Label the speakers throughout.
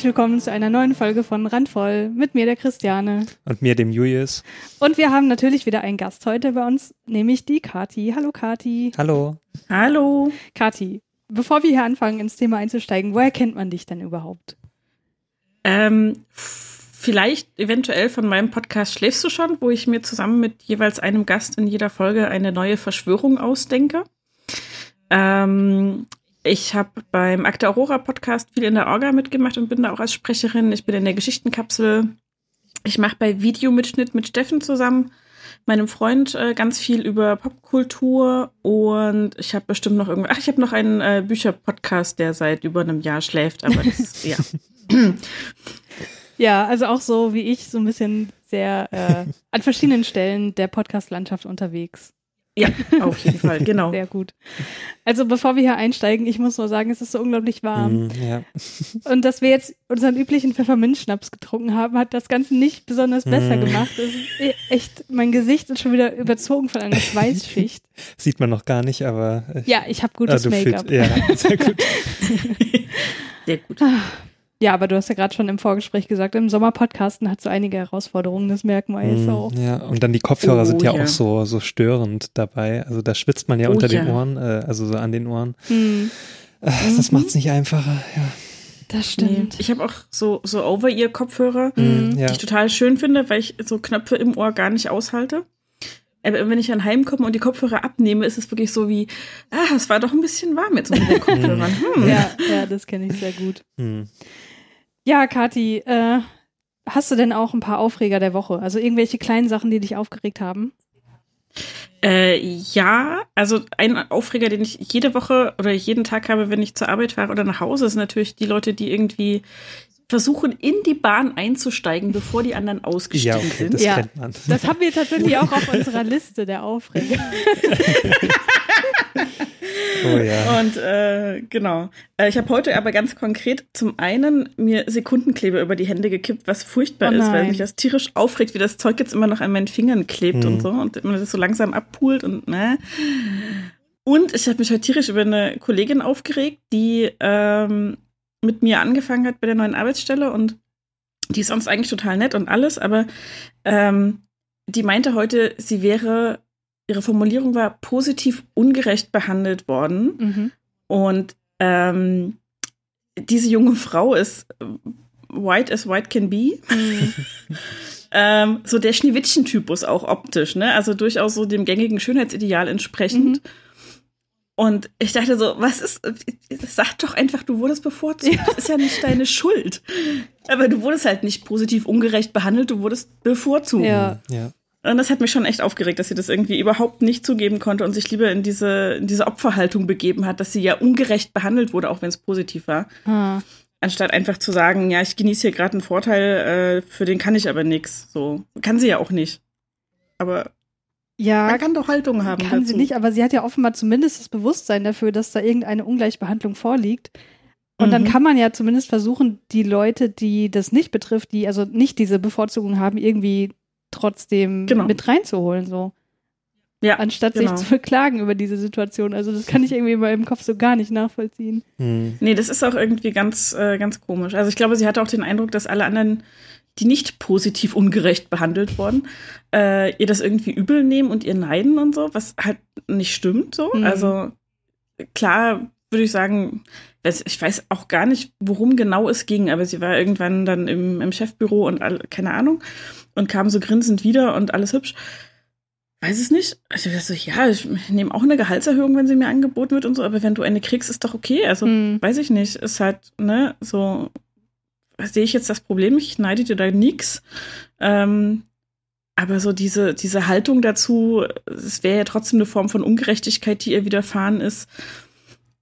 Speaker 1: Herzlich willkommen zu einer neuen Folge von Randvoll mit mir, der Christiane.
Speaker 2: Und mir, dem Julius.
Speaker 1: Und wir haben natürlich wieder einen Gast heute bei uns, nämlich die Kati. Hallo Kati.
Speaker 2: Hallo.
Speaker 3: Hallo.
Speaker 1: Kati, bevor wir hier anfangen, ins Thema einzusteigen, woher kennt man dich denn überhaupt?
Speaker 3: Ähm, vielleicht eventuell von meinem Podcast Schläfst du schon, wo ich mir zusammen mit jeweils einem Gast in jeder Folge eine neue Verschwörung ausdenke. Ähm, ich habe beim Akte Aurora Podcast viel in der Orga mitgemacht und bin da auch als Sprecherin. Ich bin in der Geschichtenkapsel. Ich mache bei Videomitschnitt mit Steffen zusammen, meinem Freund, äh, ganz viel über Popkultur und ich habe bestimmt noch irgendwie. Ach, ich habe noch einen äh, Bücherpodcast, der seit über einem Jahr schläft, aber das, ja.
Speaker 1: Ja, also auch so wie ich, so ein bisschen sehr äh, an verschiedenen Stellen der Podcast-Landschaft unterwegs.
Speaker 3: Ja, auf jeden Fall, genau.
Speaker 1: Sehr gut. Also bevor wir hier einsteigen, ich muss nur sagen, es ist so unglaublich warm.
Speaker 2: Mm, ja.
Speaker 1: Und dass wir jetzt unseren üblichen Pfefferminzschnaps getrunken haben, hat das Ganze nicht besonders besser
Speaker 2: Mm.
Speaker 1: gemacht. Es ist e- echt, mein Gesicht ist schon wieder überzogen von einer Schweißschicht.
Speaker 2: Sieht man noch gar nicht, aber. äh,
Speaker 1: Ja, ich habe
Speaker 2: ah,
Speaker 1: gutes
Speaker 2: du
Speaker 1: Make-up.
Speaker 2: fühlst- Ja, sehr gut.
Speaker 3: Sehr gut.
Speaker 1: Ja, aber du hast ja gerade schon im Vorgespräch gesagt, im Sommerpodcasten hat so einige Herausforderungen, das merken wir jetzt
Speaker 2: Mm,
Speaker 1: auch.
Speaker 2: Ja, und dann die Kopfhörer
Speaker 3: Oh,
Speaker 2: sind ja,
Speaker 3: ja.
Speaker 2: auch so, so störend dabei. Also da schwitzt man ja
Speaker 3: Oh,
Speaker 2: unter den
Speaker 3: ja.
Speaker 2: Ohren, äh, also so an den Ohren.
Speaker 1: Hm,
Speaker 2: Äh, Das macht's nicht einfacher. Ja.
Speaker 1: das stimmt.
Speaker 3: Ich habe auch so, so Over-Ear-Kopfhörer,
Speaker 1: Mhm.
Speaker 2: Ja.
Speaker 3: die ich total schön finde, weil ich so Knöpfe im Ohr gar nicht aushalte. Aber wenn ich dann heimkomme und die Kopfhörer abnehme, ist es wirklich so wie, ah, es war doch ein bisschen warm jetzt unter den Kopfhörern. Hm.
Speaker 1: Ja, ja, das kenne ich sehr gut.
Speaker 2: Hm.
Speaker 1: Ja, Kathi, äh, hast du denn auch ein paar Aufreger der Woche? Also irgendwelche kleinen Sachen, die dich aufgeregt haben?
Speaker 3: Äh, ja, also ein Aufreger, den ich jede Woche oder jeden Tag habe, wenn ich zur Arbeit fahre oder nach Hause, ist natürlich die Leute, die irgendwie versuchen, in die Bahn einzusteigen, bevor die anderen ausgestiegen
Speaker 2: Ja, okay,
Speaker 3: sind.
Speaker 2: das
Speaker 1: Ja.
Speaker 2: kennt man.
Speaker 1: Das haben wir tatsächlich auch auf unserer Liste der Aufreger.
Speaker 2: Oh ja.
Speaker 3: Und äh, genau. Äh, ich habe heute aber ganz konkret zum einen mir Sekundenkleber über die Hände gekippt, was furchtbar
Speaker 1: Oh
Speaker 3: ist, weil mich das tierisch aufregt, wie das Zeug jetzt immer noch an meinen Fingern klebt
Speaker 2: Hm.
Speaker 3: und so und man das so langsam abpult und ne. Und ich habe mich heute tierisch über eine Kollegin aufgeregt, die ähm, mit mir angefangen hat bei der neuen Arbeitsstelle und die ist sonst eigentlich total nett und alles, aber ähm, die meinte heute, sie wäre, ihre Formulierung war positiv ungerecht behandelt worden.
Speaker 1: Mhm.
Speaker 3: Und ähm, diese junge Frau ist white as white can be.
Speaker 1: Mhm.
Speaker 3: ähm, so der Schneewittchen-Typus auch optisch, ne? Also durchaus so dem gängigen Schönheitsideal entsprechend.
Speaker 1: Mhm.
Speaker 3: Und ich dachte so, was ist, sag doch einfach, du wurdest bevorzugt.
Speaker 1: Ja.
Speaker 3: Das ist ja nicht deine Schuld. Aber du wurdest halt nicht positiv ungerecht behandelt, du wurdest bevorzugt.
Speaker 1: Ja.
Speaker 2: Ja.
Speaker 3: Und das hat mich schon echt aufgeregt, dass sie das irgendwie überhaupt nicht zugeben konnte und sich lieber in diese, in diese Opferhaltung begeben hat, dass sie ja ungerecht behandelt wurde, auch wenn es positiv war.
Speaker 1: Ah.
Speaker 3: Anstatt einfach zu sagen, ja, ich genieße hier gerade einen Vorteil, äh, für den kann ich aber nix. So. Kann sie ja auch nicht. Aber
Speaker 1: Ja,
Speaker 3: man kann doch Haltung haben.
Speaker 1: kann
Speaker 3: dazu.
Speaker 1: sie nicht, aber sie hat ja offenbar zumindest das Bewusstsein dafür, dass da irgendeine Ungleichbehandlung vorliegt. Und dann
Speaker 3: Mhm.
Speaker 1: kann man ja zumindest versuchen, die Leute, die das nicht betrifft, die also nicht diese Bevorzugung haben, irgendwie trotzdem
Speaker 3: Genau.
Speaker 1: mit reinzuholen, so.
Speaker 3: Ja,
Speaker 1: Anstatt
Speaker 3: genau.
Speaker 1: sich zu beklagen über diese Situation. Also das kann ich irgendwie in meinem Kopf so gar nicht nachvollziehen.
Speaker 2: Hm.
Speaker 3: Nee, das ist auch irgendwie ganz, äh, ganz komisch. Also ich glaube, sie hatte auch den Eindruck, dass alle anderen, die nicht positiv ungerecht behandelt wurden, äh, ihr das irgendwie übel nehmen und ihr neiden und so, was halt nicht stimmt so.
Speaker 1: Mhm.
Speaker 3: Also klar würde ich sagen, ich weiß auch gar nicht, worum genau es ging, aber sie war irgendwann dann im, im Chefbüro und all, keine Ahnung und kam so grinsend wieder und alles hübsch. Weiß es nicht. Also ich so, ja, ich nehme auch eine Gehaltserhöhung, wenn sie mir angeboten wird und so, aber wenn du eine kriegst, ist doch okay. Also
Speaker 1: Hm.
Speaker 3: weiß ich nicht, ist halt, ne, so, sehe ich jetzt das Problem, ich neide dir da nix. Ähm, aber so diese, diese Haltung dazu, es wäre ja trotzdem eine Form von Ungerechtigkeit, die ihr widerfahren ist.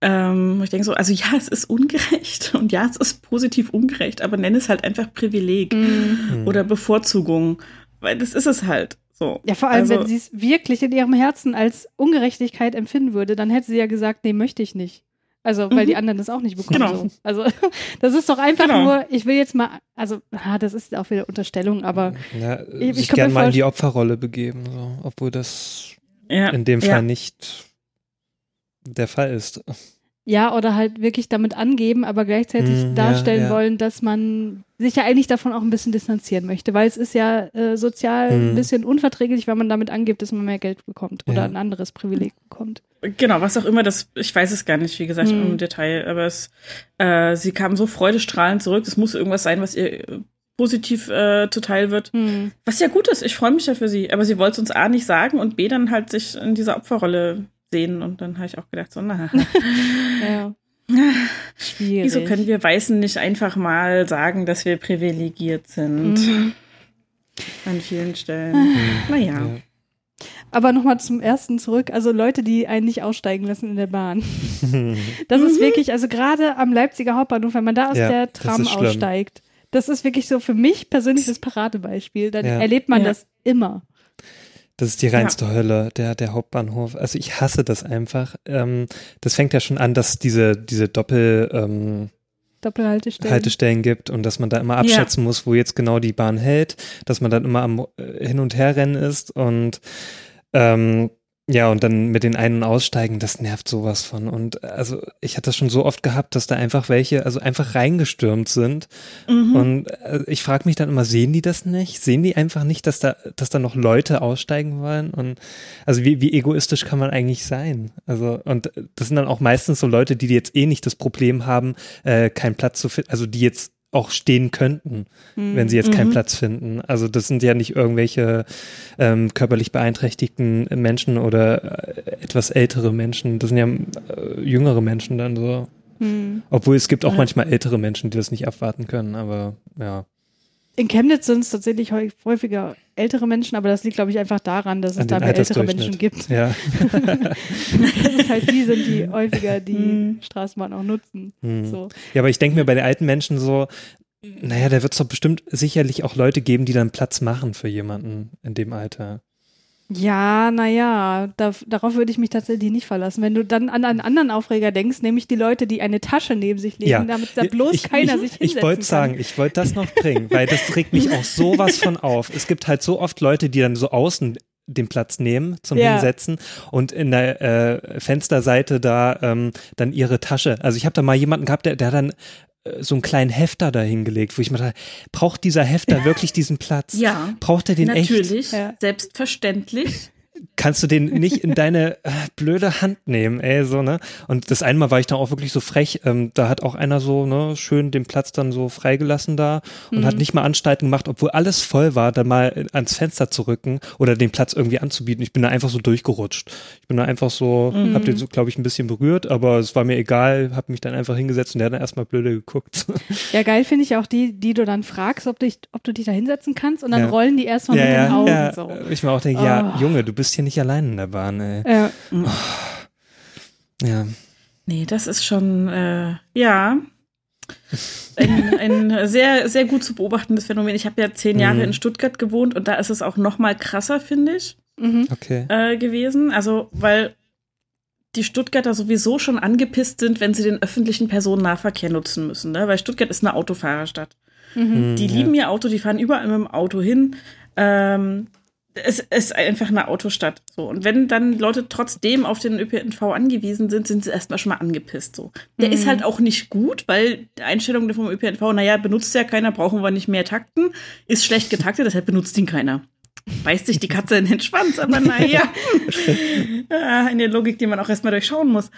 Speaker 3: Ähm, ich denke so, also ja, es ist ungerecht und ja, es ist positiv ungerecht, aber nenne es halt einfach Privileg
Speaker 1: Hm.
Speaker 2: Hm.
Speaker 3: oder Bevorzugung, weil das ist es halt. So.
Speaker 1: Ja, vor allem,
Speaker 3: Also-
Speaker 1: wenn sie es wirklich in ihrem Herzen als Ungerechtigkeit empfinden würde, dann hätte sie ja gesagt, nee, möchte ich nicht. Also, weil
Speaker 3: Mhm.
Speaker 1: die anderen das auch nicht bekommen.
Speaker 3: Genau.
Speaker 1: So. Also, das ist doch einfach
Speaker 3: Genau.
Speaker 1: nur, ich will jetzt mal, also, ah, das ist auch wieder Unterstellung, aber
Speaker 2: Ja,
Speaker 1: ich
Speaker 2: sich
Speaker 1: kann mir
Speaker 2: gern mal in die Opferrolle begeben, so, obwohl das
Speaker 3: Ja,
Speaker 2: in dem
Speaker 3: ja.
Speaker 2: Fall nicht der Fall ist.
Speaker 1: Ja, oder halt wirklich damit angeben, aber gleichzeitig
Speaker 2: Hm,
Speaker 1: darstellen
Speaker 2: ja, ja.
Speaker 1: wollen, dass man sich ja eigentlich davon auch ein bisschen distanzieren möchte, weil es ist ja äh, sozial ein
Speaker 2: Hm.
Speaker 1: bisschen unverträglich, wenn man damit angibt, dass man mehr Geld bekommt oder
Speaker 2: Ja.
Speaker 1: ein anderes Privileg bekommt.
Speaker 3: Genau, was auch immer das, ich weiß es gar nicht, wie gesagt,
Speaker 1: Hm.
Speaker 3: im Detail, aber es, äh, sie kam so freudestrahlend zurück, es muss irgendwas sein, was ihr positiv äh, zuteil wird. Was ja gut ist, ich freue mich ja für sie, aber sie wollte es uns A nicht sagen und B dann halt sich in dieser Opferrolle sehen und dann habe ich auch gedacht, so, na,
Speaker 1: Ja. Schwierig.
Speaker 3: wieso können wir Weißen nicht einfach mal sagen, dass wir privilegiert sind
Speaker 1: Mhm.
Speaker 3: an vielen Stellen? Naja.
Speaker 2: Ja.
Speaker 1: Aber nochmal zum ersten zurück. Also Leute, die einen nicht aussteigen lassen in der Bahn. Das ist wirklich, also gerade am Leipziger Hauptbahnhof, wenn man da aus
Speaker 2: Ja,
Speaker 1: der Tram aussteigt, das ist wirklich so für mich persönlich das Paradebeispiel. Dann
Speaker 2: Ja.
Speaker 1: erlebt man
Speaker 3: Ja.
Speaker 1: das immer.
Speaker 2: Das ist die reinste Hölle, der, der Hauptbahnhof. Also ich hasse das einfach. Ähm, das fängt ja schon an, dass diese, diese Doppel, ähm,
Speaker 1: Doppelhaltestellen.
Speaker 2: Haltestellen gibt und dass man da immer abschätzen muss, wo jetzt genau die Bahn hält, dass man dann immer am äh, Hin- und Herrennen ist und ähm, ja, und dann mit den Ein- und Aussteigen, das nervt sowas von. Und also ich hatte das schon so oft gehabt, dass da einfach welche, also einfach reingestürmt sind.
Speaker 3: Mhm.
Speaker 2: Und äh, ich frage mich dann immer, sehen die das nicht? Sehen die einfach nicht, dass da, dass da noch Leute aussteigen wollen? Und also wie, wie egoistisch kann man eigentlich sein? Also, und das sind dann auch meistens so Leute, die jetzt eh nicht das Problem haben, äh, keinen Platz zu finden, also die jetzt auch stehen könnten,
Speaker 1: Hm.
Speaker 2: wenn sie jetzt keinen
Speaker 3: Mhm.
Speaker 2: Platz finden. Also das sind ja nicht irgendwelche ähm, körperlich beeinträchtigten Menschen oder äh, etwas ältere Menschen. Das sind ja äh, jüngere Menschen dann so.
Speaker 1: Hm.
Speaker 2: Obwohl es gibt auch
Speaker 3: Ja.
Speaker 2: manchmal ältere Menschen, die das nicht abwarten können, aber ja.
Speaker 1: In Chemnitz sind es tatsächlich häu- häufiger ältere Menschen, aber das liegt, glaube ich, einfach daran, dass es da mehr ältere. Menschen gibt.
Speaker 2: Ja.
Speaker 1: dass es halt die sind, die häufiger die
Speaker 3: Hm.
Speaker 1: Straßenbahn auch nutzen.
Speaker 2: Hm.
Speaker 1: So.
Speaker 2: ja, aber ich denke mir bei den alten Menschen so, naja, da wird es doch bestimmt sicherlich auch Leute geben, die dann Platz machen für jemanden in dem Alter.
Speaker 1: Ja, naja, da, darauf würde ich mich tatsächlich nicht verlassen. Wenn du dann an einen anderen Aufreger denkst, nämlich die Leute, die eine Tasche neben sich legen,
Speaker 2: Ja.
Speaker 1: damit da bloß
Speaker 2: ich,
Speaker 1: keiner
Speaker 2: ich,
Speaker 1: sich hinsetzen
Speaker 2: Ich wollte sagen, ich wollte das noch bringen, weil das regt mich auch sowas von auf. Es gibt halt so oft Leute, die dann so außen den Platz nehmen zum
Speaker 1: Ja.
Speaker 2: Hinsetzen und in der äh, Fensterseite da ähm, dann ihre Tasche. Also ich habe da mal jemanden gehabt, der, der dann so einen kleinen Hefter da hingelegt, wo ich mir dachte, braucht dieser Hefter wirklich diesen Platz?
Speaker 3: Ja,
Speaker 2: Braucht er den echt?
Speaker 3: natürlich, selbstverständlich.
Speaker 2: kannst du den nicht in deine äh, blöde Hand nehmen, ey, so, ne? Und das eine Mal war ich dann auch wirklich so frech, ähm, da hat auch einer so, ne, schön den Platz dann so freigelassen da und
Speaker 1: Mhm.
Speaker 2: hat nicht mal Anstalten gemacht, obwohl alles voll war, dann mal äh, ans Fenster zu rücken oder den Platz irgendwie anzubieten. Ich bin da einfach so durchgerutscht. Ich bin da einfach so,
Speaker 3: Mhm.
Speaker 2: hab den so, glaube ich, ein bisschen berührt, aber es war mir egal, hab mich dann einfach hingesetzt und der hat dann erstmal blöde geguckt.
Speaker 1: Ja, geil finde ich auch die, die du dann fragst, ob, dich, ob du dich da hinsetzen kannst und dann
Speaker 2: Ja.
Speaker 1: rollen die erstmal
Speaker 2: ja,
Speaker 1: mit den
Speaker 2: ja,
Speaker 1: Augen
Speaker 2: ja.
Speaker 1: so.
Speaker 2: Ich mir auch denke, ja,
Speaker 1: Oh.
Speaker 2: Junge, du bist hier nicht allein in der Bahn, ey.
Speaker 1: Ja.
Speaker 2: Ja.
Speaker 3: Nee, das ist schon, äh, ja, ein, ein sehr, sehr gut zu beobachtendes Phänomen. Ich habe ja zehn Jahre
Speaker 2: Mhm.
Speaker 3: in Stuttgart gewohnt und da ist es auch noch mal krasser, finde ich,
Speaker 1: Mhm.
Speaker 2: Okay.
Speaker 3: äh, gewesen. Also, weil die Stuttgarter sowieso schon angepisst sind, wenn sie den öffentlichen Personennahverkehr nutzen müssen, ne? weil Stuttgart ist eine Autofahrerstadt.
Speaker 1: Mhm.
Speaker 3: Die
Speaker 2: Hm,
Speaker 3: lieben
Speaker 2: ja.
Speaker 3: ihr Auto, die fahren überall mit dem Auto hin. Ähm, es ist einfach eine Autostadt. So. Und wenn dann Leute trotzdem auf den ÖPNV angewiesen sind, sind sie erstmal schon mal angepisst. So. Der
Speaker 1: Mhm.
Speaker 3: ist halt auch nicht gut, weil die Einstellung vom ÖPNV, naja, benutzt ja keiner, brauchen wir nicht mehr takten, ist schlecht getaktet, deshalb benutzt ihn keiner. Beißt sich die Katze in den Schwanz, aber naja. Ja, eine Logik, die man auch erstmal durchschauen muss.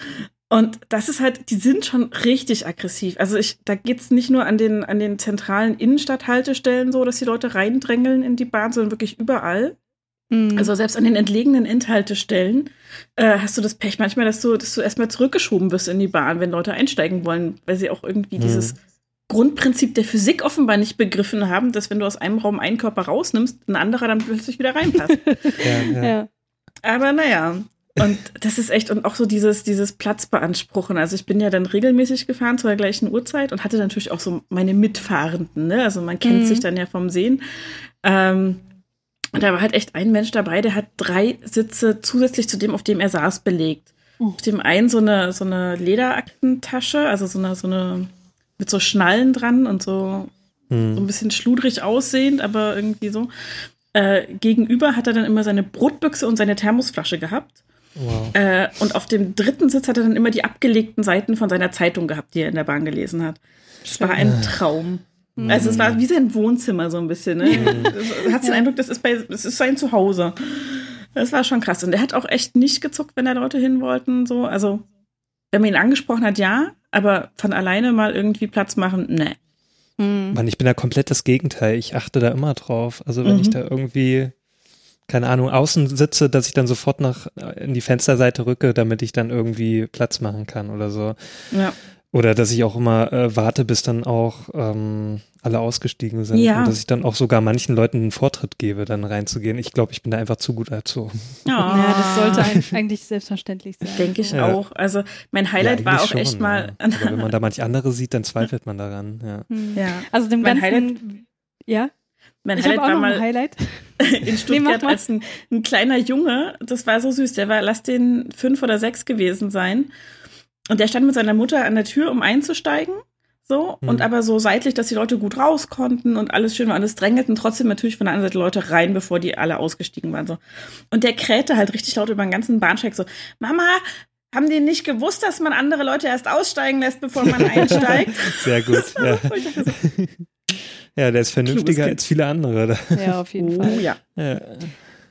Speaker 3: Und das ist halt, die sind schon richtig aggressiv. Also ich, da geht's nicht nur an den, an den zentralen Innenstadthaltestellen so, dass die Leute reindrängeln in die Bahn, sondern wirklich überall.
Speaker 1: Mhm.
Speaker 3: Also selbst an den entlegenen Endhaltestellen äh, hast du das Pech manchmal, dass du, dass du erstmal zurückgeschoben wirst in die Bahn, wenn Leute einsteigen wollen, weil sie auch irgendwie
Speaker 2: Mhm.
Speaker 3: dieses Grundprinzip der Physik offenbar nicht begriffen haben, dass wenn du aus einem Raum einen Körper rausnimmst, ein anderer dann plötzlich wieder reinpasst.
Speaker 2: Ja, ja.
Speaker 1: ja.
Speaker 3: Aber naja. Und das ist echt, und auch so dieses, dieses Platzbeanspruchen. Also ich bin ja dann regelmäßig gefahren zur gleichen Uhrzeit und hatte natürlich auch so meine Mitfahrenden, ne? Also man kennt
Speaker 1: Mhm.
Speaker 3: sich dann ja vom Sehen. Ähm, und da war halt echt ein Mensch dabei, der hat drei Sitze zusätzlich zu dem, auf dem er saß, belegt.
Speaker 1: Oh.
Speaker 3: Auf dem einen so eine, so eine Lederaktentasche, also so eine, so eine, mit so Schnallen dran und so so ein bisschen schludrig aussehend, aber irgendwie so. Äh, gegenüber hat er dann immer seine Brotbüchse und seine Thermosflasche gehabt. Wow. Äh, und auf dem dritten Sitz hat er dann immer die abgelegten Seiten von seiner Zeitung gehabt, die er in der Bahn gelesen hat. Es war ein Traum. Mhm. Also es war wie sein Wohnzimmer so ein bisschen. Ne? Mhm. Hat den Eindruck, das ist, bei, das ist sein Zuhause. Das war schon krass. Und er hat auch echt nicht gezuckt, wenn da Leute hin wollten. So. Also, wenn man ihn angesprochen hat, ja, aber von alleine mal irgendwie Platz machen, ne.
Speaker 2: Mhm. Mann, ich bin da komplett das Gegenteil. Ich achte da immer drauf. Also wenn mhm. ich da irgendwie, keine Ahnung, außen sitze, dass ich dann sofort nach in die Fensterseite rücke, damit ich dann irgendwie Platz machen kann oder so. Ja. Oder dass ich auch immer äh, warte, bis dann auch ähm, alle ausgestiegen sind. Ja. Und dass ich dann auch sogar manchen Leuten einen Vortritt gebe, dann reinzugehen. Ich glaube, ich bin da einfach zu gut dazu.
Speaker 1: Oh. Ja, das sollte eigentlich selbstverständlich sein.
Speaker 3: Denke ich ja. auch. Also mein Highlight ja, war auch schon, echt mal.
Speaker 2: Aber wenn man da manch andere sieht, dann zweifelt man daran. Ja.
Speaker 1: Hm. ja. Also dem mein ganzen, Highlight, ja.
Speaker 3: Mein ich Highlight war mal Highlight. in Stuttgart nee, als ein, ein kleiner Junge. Das war so süß. Der war, lass den fünf oder sechs gewesen sein. Und der stand mit seiner Mutter an der Tür, um einzusteigen. So, mhm. und aber so seitlich, dass die Leute gut raus konnten und alles schön war, alles drängelten trotzdem natürlich von der anderen Seite Leute rein, bevor die alle ausgestiegen waren. So. Und der krähte halt richtig laut über den ganzen Bahnsteig so, Mama, haben die nicht gewusst, dass man andere Leute erst aussteigen lässt, bevor man einsteigt?
Speaker 2: Sehr gut. Ja. ja, der ist vernünftiger als viele andere.
Speaker 1: Ja, auf jeden oh, Fall. Ja. ja.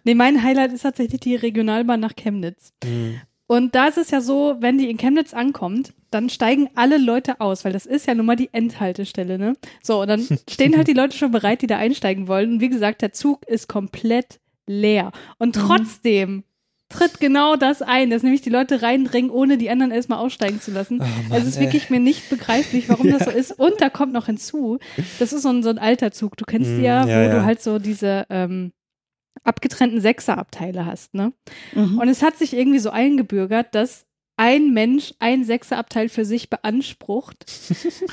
Speaker 1: Nee, mein Highlight ist tatsächlich die Regionalbahn nach Chemnitz. Mhm. Und da ist es ja so, wenn die in Chemnitz ankommt, dann steigen alle Leute aus, weil das ist ja nun mal die Endhaltestelle, ne? So, und dann stehen halt die Leute schon bereit, die da einsteigen wollen. Und wie gesagt, der Zug ist komplett leer. Und mhm. trotzdem tritt genau das ein, dass nämlich die Leute reindringen, ohne die anderen erstmal aussteigen zu lassen. Oh Mann, es ist ey. wirklich mir nicht begreiflich, warum ja. das so ist. Und da kommt noch hinzu, das ist so ein, so ein alter Zug. Du kennst mhm, ja, wo ja. du halt so diese, ähm, abgetrennten Sechserabteile hast, ne? Mhm. Und es hat sich irgendwie so eingebürgert, dass ein Mensch ein Sechserabteil für sich beansprucht.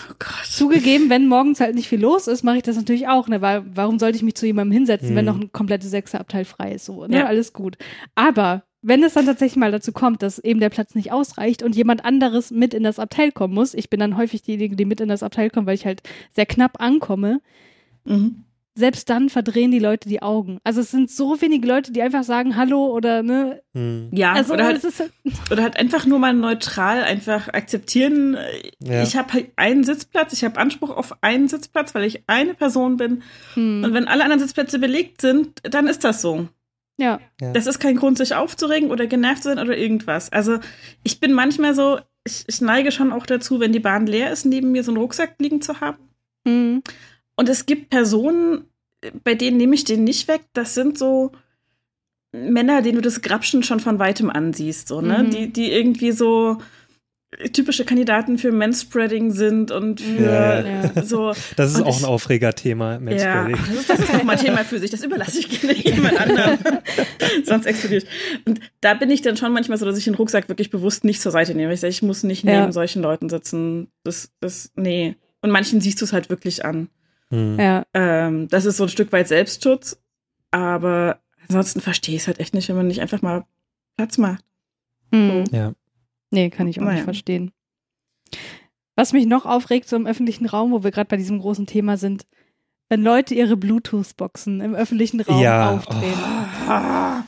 Speaker 1: Oh Gott. Zugegeben, wenn morgens halt nicht viel los ist, mache ich das natürlich auch, ne? Weil warum sollte ich mich zu jemandem hinsetzen, mhm. wenn noch ein komplettes Sechserabteil frei ist? So, ne? Ja. Alles gut. Aber wenn es dann tatsächlich mal dazu kommt, dass eben der Platz nicht ausreicht und jemand anderes mit in das Abteil kommen muss, ich bin dann häufig diejenige, die mit in das Abteil kommt, weil ich halt sehr knapp ankomme, mhm selbst dann verdrehen die Leute die Augen. Also es sind so wenige Leute, die einfach sagen Hallo oder ne.
Speaker 3: Hm. Ja, also, oder, halt, halt, oder halt einfach nur mal neutral einfach akzeptieren. Ja. Ich habe halt einen Sitzplatz, ich habe Anspruch auf einen Sitzplatz, weil ich eine Person bin. Hm. Und wenn alle anderen Sitzplätze belegt sind, dann ist das so. Ja. ja. Das ist kein Grund, sich aufzuregen oder genervt zu sein oder irgendwas. Also ich bin manchmal so, ich, ich neige schon auch dazu, wenn die Bahn leer ist, neben mir so einen Rucksack liegen zu haben. Hm. Und es gibt Personen, bei denen nehme ich den nicht weg. Das sind so Männer, denen du das Grapschen schon von weitem ansiehst, so, ne? Mhm. Die, die irgendwie so typische Kandidaten für Manspreading sind und für ja, ja. so.
Speaker 2: Das ist auch ein Aufregerthema,
Speaker 3: Manspreading. Ja, das ist, das ist nochmal Thema für sich. Das überlasse ich gerne jemand anderem. Sonst explodiert. Und da bin ich dann schon manchmal so, dass ich den Rucksack wirklich bewusst nicht zur Seite nehme. Ich sage, ich muss nicht neben solchen Leuten sitzen. Das, das, nee. Und manchen siehst du es halt wirklich an. Mhm. Ja. Ähm, das ist so ein Stück weit Selbstschutz, aber ansonsten verstehe ich es halt echt nicht, wenn man nicht einfach mal Platz macht.
Speaker 1: Mhm. So. Ja. Nee, kann ich auch naja. nicht verstehen. Was mich noch aufregt, so im öffentlichen Raum, wo wir gerade bei diesem großen Thema sind, wenn Leute ihre Bluetooth-Boxen im öffentlichen Raum ja. aufdrehen. Oh.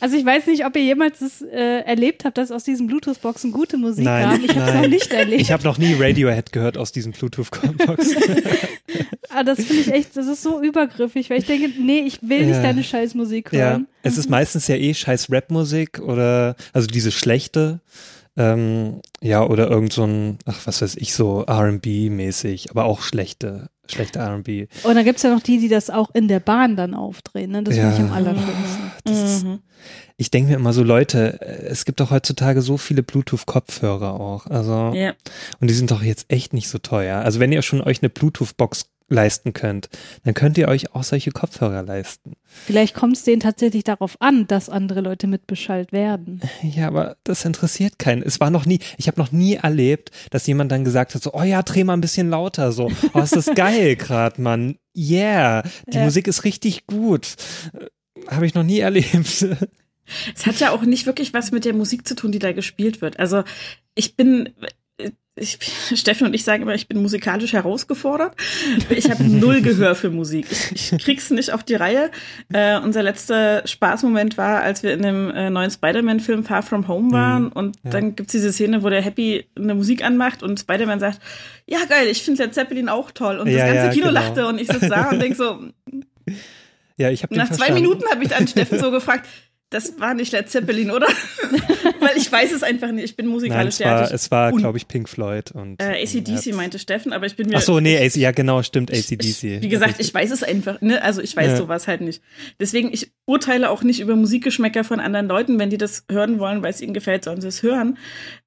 Speaker 1: Also ich weiß nicht, ob ihr jemals das äh, erlebt habt, dass aus diesen Bluetooth-Boxen gute Musik nein, kam. Ich habe es noch nicht erlebt.
Speaker 2: Ich habe noch nie Radiohead gehört aus diesen Bluetooth-Boxen.
Speaker 1: ah, das finde ich echt, das ist so übergriffig, weil ich denke, nee, ich will nicht deine scheiß Musik hören.
Speaker 2: Ja, es ist meistens ja eh scheiß Rap-Musik oder, also diese schlechte. Ähm, ja, oder irgend so ein, ach, was weiß ich, so RB-mäßig, aber auch schlechte, schlechte RB.
Speaker 1: Und dann gibt es ja noch die, die das auch in der Bahn dann aufdrehen, ne? Das ja. finde ich am allerschlimmsten.
Speaker 2: Mhm. ich denke mir immer so, Leute, es gibt doch heutzutage so viele Bluetooth-Kopfhörer auch. Also, ja. und die sind doch jetzt echt nicht so teuer. Also, wenn ihr schon euch eine Bluetooth-Box leisten könnt, dann könnt ihr euch auch solche Kopfhörer leisten.
Speaker 1: Vielleicht kommt es denen tatsächlich darauf an, dass andere Leute mitbeschallt werden.
Speaker 2: Ja, aber das interessiert keinen. Es war noch nie, ich habe noch nie erlebt, dass jemand dann gesagt hat, so, oh ja, dreh mal ein bisschen lauter, so, oh, ist das geil gerade, Mann. Yeah, die ja. Musik ist richtig gut. Habe ich noch nie erlebt.
Speaker 3: Es hat ja auch nicht wirklich was mit der Musik zu tun, die da gespielt wird. Also ich bin ich, Steffen und ich sagen immer, ich bin musikalisch herausgefordert. Ich habe null Gehör für Musik. Ich, ich krieg's nicht auf die Reihe. Äh, unser letzter Spaßmoment war, als wir in dem äh, neuen Spider-Man-Film Far From Home waren. Mhm. Und ja. dann gibt's diese Szene, wo der Happy eine Musik anmacht und Spider-Man sagt, ja geil, ich finde Led Zeppelin auch toll. Und ja, das ganze ja, Kino genau. lachte und ich sitze da und denk so.
Speaker 2: Ja, ich habe
Speaker 3: Nach
Speaker 2: zwei
Speaker 3: Minuten habe ich dann Steffen so gefragt, das war nicht Led Zeppelin, oder? Weil ich weiß es einfach nicht. Ich bin musikalisch
Speaker 2: Nein, es war, es war glaube ich, Pink Floyd. und
Speaker 3: äh, ACDC meinte Steffen, aber ich bin mir.
Speaker 2: Ach so, nee, AC, ja, genau, stimmt, ACDC.
Speaker 3: wie gesagt, ich weiß es einfach, ne? Also ich weiß ja. sowas halt nicht. Deswegen, ich urteile auch nicht über Musikgeschmäcker von anderen Leuten. Wenn die das hören wollen, weil es ihnen gefällt, sollen sie es hören.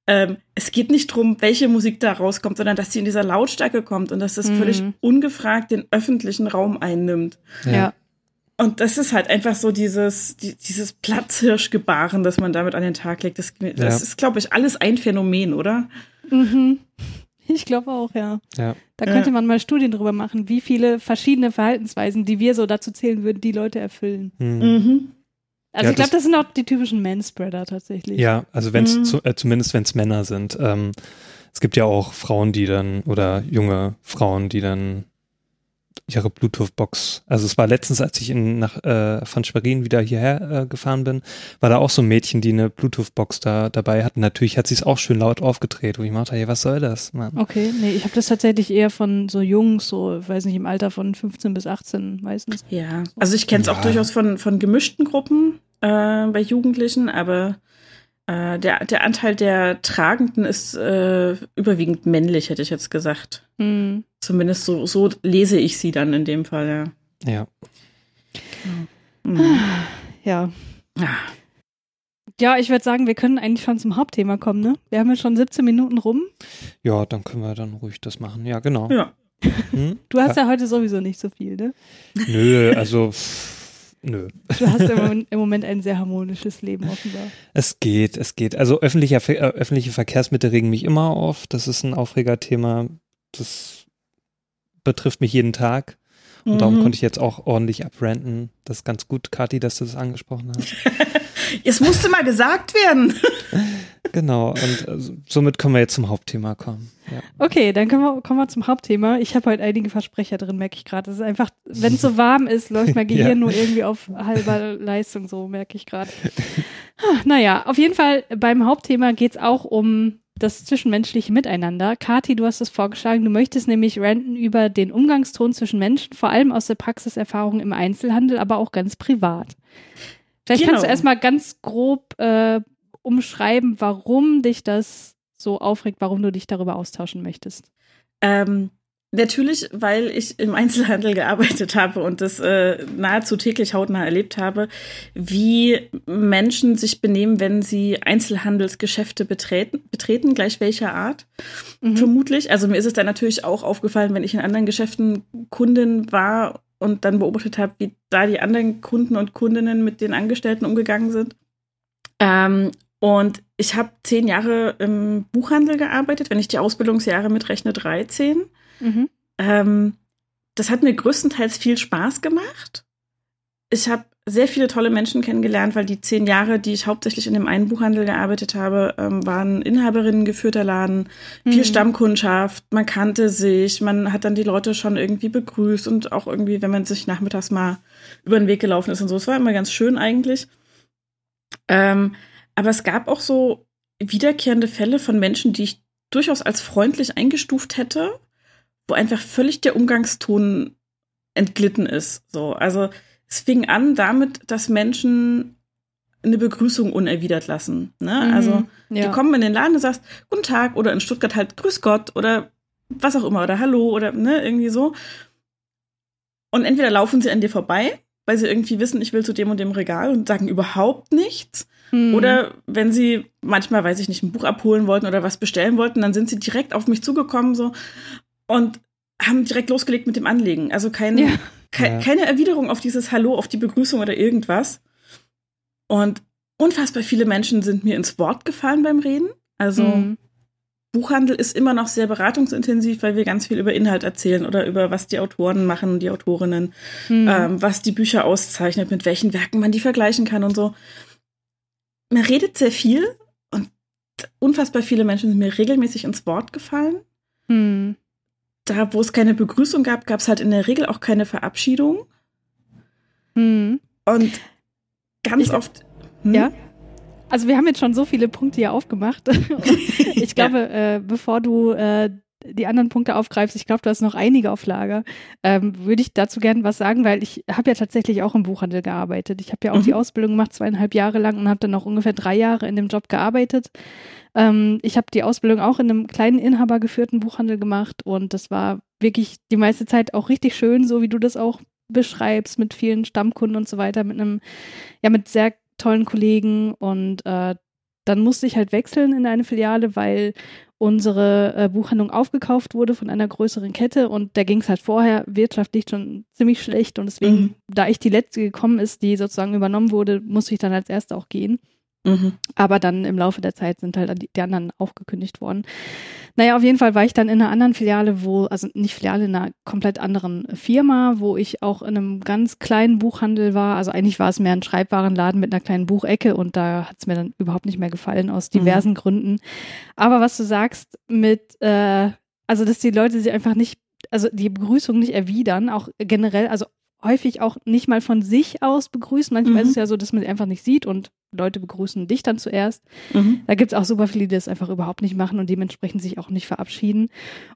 Speaker 3: Ähm, es geht nicht drum, welche Musik da rauskommt, sondern dass sie in dieser Lautstärke kommt und dass das mhm. völlig ungefragt den öffentlichen Raum einnimmt.
Speaker 1: ja. ja.
Speaker 3: Und das ist halt einfach so dieses, die, dieses Platzhirschgebaren, das man damit an den Tag legt. Das, das ja. ist, glaube ich, alles ein Phänomen, oder?
Speaker 1: Mhm. Ich glaube auch, ja. ja. Da könnte ja. man mal Studien drüber machen, wie viele verschiedene Verhaltensweisen, die wir so dazu zählen würden, die Leute erfüllen. Mhm. mhm. Also ja, ich glaube, das, das, sind auch die typischen Manspreader tatsächlich.
Speaker 2: Ja, also wenn es mhm. zu, äh, zumindest wenn es Männer sind. Ähm, es gibt ja auch Frauen, die dann oder junge Frauen, die dann ihre Bluetooth-Box. Also es war letztens, als ich in, nach äh, von Schwerin wieder hierher äh, gefahren bin, war da auch so ein Mädchen, die eine Bluetooth-Box da dabei hat. natürlich hat sie es auch schön laut aufgedreht, wo ich machte, hey, was soll das, Mann?
Speaker 1: Okay, nee, ich habe das tatsächlich eher von so Jungs, so, weiß nicht, im Alter von 15 bis 18 meistens.
Speaker 3: Ja, also ich kenne es ja. auch durchaus von, von gemischten Gruppen äh, bei Jugendlichen, aber äh, der, der Anteil der Tragenden ist äh, überwiegend männlich, hätte ich jetzt gesagt. Mhm. Zumindest so, so lese ich sie dann in dem Fall, ja.
Speaker 2: Ja.
Speaker 1: Mhm. Ja. ja. Ja, ich würde sagen, wir können eigentlich schon zum Hauptthema kommen, ne? Wir haben ja schon 17 Minuten rum.
Speaker 2: Ja, dann können wir dann ruhig das machen. Ja, genau.
Speaker 3: Ja.
Speaker 1: Hm? Du hast ja. ja heute sowieso nicht so viel, ne?
Speaker 2: Nö, also Nö.
Speaker 1: Du hast im Moment ein sehr harmonisches Leben offenbar.
Speaker 2: Es geht, es geht. Also öffentliche, äh, öffentliche Verkehrsmittel regen mich immer auf. Das ist ein Aufregerthema. Das betrifft mich jeden Tag. Und mhm. darum konnte ich jetzt auch ordentlich abrenten. Das ist ganz gut, Kathi, dass du das angesprochen hast.
Speaker 3: es musste mal gesagt werden.
Speaker 2: Genau, und also, somit können wir jetzt zum Hauptthema kommen. Ja.
Speaker 1: Okay, dann wir, kommen wir zum Hauptthema. Ich habe heute einige Versprecher drin, merke ich gerade. Es ist einfach, wenn es so warm ist, läuft mein Gehirn ja. nur irgendwie auf halber Leistung, so merke ich gerade. naja, auf jeden Fall beim Hauptthema geht es auch um das zwischenmenschliche Miteinander. Kathi, du hast es vorgeschlagen, du möchtest nämlich ranten über den Umgangston zwischen Menschen, vor allem aus der Praxiserfahrung im Einzelhandel, aber auch ganz privat. Vielleicht genau. kannst du erstmal ganz grob äh, umschreiben, warum dich das so aufregt, warum du dich darüber austauschen möchtest?
Speaker 3: Ähm, natürlich, weil ich im Einzelhandel gearbeitet habe und das äh, nahezu täglich hautnah erlebt habe, wie Menschen sich benehmen, wenn sie Einzelhandelsgeschäfte betreten, betreten gleich welcher Art, mhm. vermutlich. Also mir ist es dann natürlich auch aufgefallen, wenn ich in anderen Geschäften Kundin war und dann beobachtet habe, wie da die anderen Kunden und Kundinnen mit den Angestellten umgegangen sind. Ähm, und ich habe zehn Jahre im Buchhandel gearbeitet, wenn ich die Ausbildungsjahre mitrechne, 13. Mhm. Ähm, das hat mir größtenteils viel Spaß gemacht. Ich habe sehr viele tolle Menschen kennengelernt, weil die zehn Jahre, die ich hauptsächlich in dem einen Buchhandel gearbeitet habe, ähm, waren Inhaberinnen geführter Laden, viel mhm. Stammkundschaft, man kannte sich, man hat dann die Leute schon irgendwie begrüßt und auch irgendwie, wenn man sich nachmittags mal über den Weg gelaufen ist und so. Es war immer ganz schön eigentlich. Ähm, aber es gab auch so wiederkehrende Fälle von Menschen, die ich durchaus als freundlich eingestuft hätte, wo einfach völlig der Umgangston entglitten ist. So, also es fing an damit, dass Menschen eine Begrüßung unerwidert lassen. Ne? Mhm, also ja. die kommen in den Laden und sagst Guten Tag oder in Stuttgart halt Grüß Gott oder was auch immer oder Hallo oder ne irgendwie so. Und entweder laufen sie an dir vorbei, weil sie irgendwie wissen, ich will zu dem und dem Regal und sagen überhaupt nichts. Mhm. Oder wenn sie manchmal, weiß ich nicht, ein Buch abholen wollten oder was bestellen wollten, dann sind sie direkt auf mich zugekommen so und haben direkt losgelegt mit dem Anlegen. Also kein, ja. Ke ja. keine Erwiderung auf dieses Hallo, auf die Begrüßung oder irgendwas. Und unfassbar viele Menschen sind mir ins Wort gefallen beim Reden. Also mhm. Buchhandel ist immer noch sehr beratungsintensiv, weil wir ganz viel über Inhalt erzählen oder über was die Autoren machen, die Autorinnen, mhm. ähm, was die Bücher auszeichnet, mit welchen Werken man die vergleichen kann und so man redet sehr viel und unfassbar viele Menschen sind mir regelmäßig ins Wort gefallen. Hm. Da, wo es keine Begrüßung gab, gab es halt in der Regel auch keine Verabschiedung. Hm. Und ganz ich, oft.
Speaker 1: Hm? Ja. Also wir haben jetzt schon so viele Punkte hier aufgemacht. ich glaube, ja. äh, bevor du äh, die anderen Punkte aufgreifst, ich glaube, du hast noch einige auf Lager, ähm, würde ich dazu gerne was sagen, weil ich habe ja tatsächlich auch im Buchhandel gearbeitet. Ich habe ja auch mhm. die Ausbildung gemacht, zweieinhalb Jahre lang und habe dann noch ungefähr drei Jahre in dem Job gearbeitet. Ähm, ich habe die Ausbildung auch in einem kleinen inhabergeführten Buchhandel gemacht und das war wirklich die meiste Zeit auch richtig schön, so wie du das auch beschreibst, mit vielen Stammkunden und so weiter, mit einem, ja, mit sehr tollen Kollegen und äh, dann musste ich halt wechseln in eine Filiale, weil unsere äh, Buchhandlung aufgekauft wurde von einer größeren Kette und da ging es halt vorher wirtschaftlich schon ziemlich schlecht und deswegen, mhm. da ich die letzte gekommen ist, die sozusagen übernommen wurde, musste ich dann als erste auch gehen. Mhm. Aber dann im Laufe der Zeit sind halt die, die anderen auch gekündigt worden. Naja, auf jeden Fall war ich dann in einer anderen Filiale, wo, also nicht Filiale, in einer komplett anderen Firma, wo ich auch in einem ganz kleinen Buchhandel war. Also eigentlich war es mehr ein Schreibwarenladen mit einer kleinen Buchecke und da hat es mir dann überhaupt nicht mehr gefallen aus mhm. diversen mhm. Gründen. Aber was du sagst mit, äh, also dass die Leute sie einfach nicht, also die Begrüßung nicht erwidern, auch generell, also häufig auch nicht mal von sich aus begrüßen. Manchmal mhm. ist es ja so, dass man sie einfach nicht sieht und Leute begrüßen dich dann zuerst. Mhm. Da gibt es auch super viele, die das einfach überhaupt nicht machen und dementsprechend sich auch nicht verabschieden.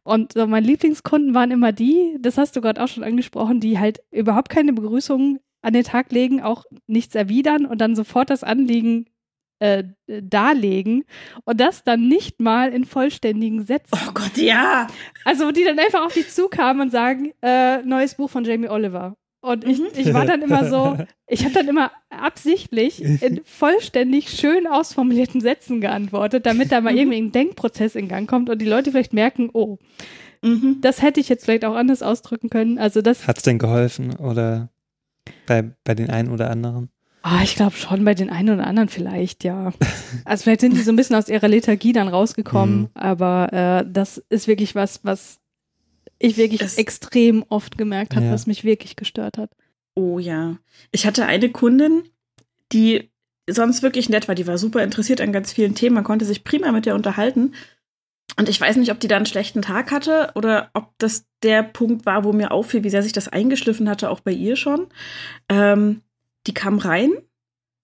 Speaker 1: Und so meine Lieblingskunden waren immer die, das hast du gerade auch schon angesprochen, die halt überhaupt keine Begrüßung an den Tag legen, auch nichts erwidern und dann sofort das Anliegen äh, darlegen und das dann nicht mal in vollständigen Sätzen.
Speaker 3: Oh Gott, ja.
Speaker 1: Also die dann einfach auf dich zukamen und sagen, äh, neues Buch von Jamie Oliver. Und ich, mhm. ich war dann immer so, ich habe dann immer absichtlich in vollständig schön ausformulierten Sätzen geantwortet, damit da mal irgendwie ein Denkprozess in Gang kommt und die Leute vielleicht merken, oh, mhm. das hätte ich jetzt vielleicht auch anders ausdrücken können. Also das.
Speaker 2: Hat's denn geholfen oder bei, bei den einen oder anderen?
Speaker 1: Ah, ich glaube schon bei den einen oder anderen vielleicht, ja. Also vielleicht sind die so ein bisschen aus ihrer Lethargie dann rausgekommen, mhm. aber äh, das ist wirklich was, was ich wirklich das, extrem oft gemerkt habe, ja. was mich wirklich gestört hat.
Speaker 3: Oh ja. Ich hatte eine Kundin, die sonst wirklich nett war. Die war super interessiert an ganz vielen Themen. Man konnte sich prima mit der unterhalten. Und ich weiß nicht, ob die da einen schlechten Tag hatte oder ob das der Punkt war, wo mir auffiel, wie sehr sich das eingeschliffen hatte, auch bei ihr schon. Ähm, die kam rein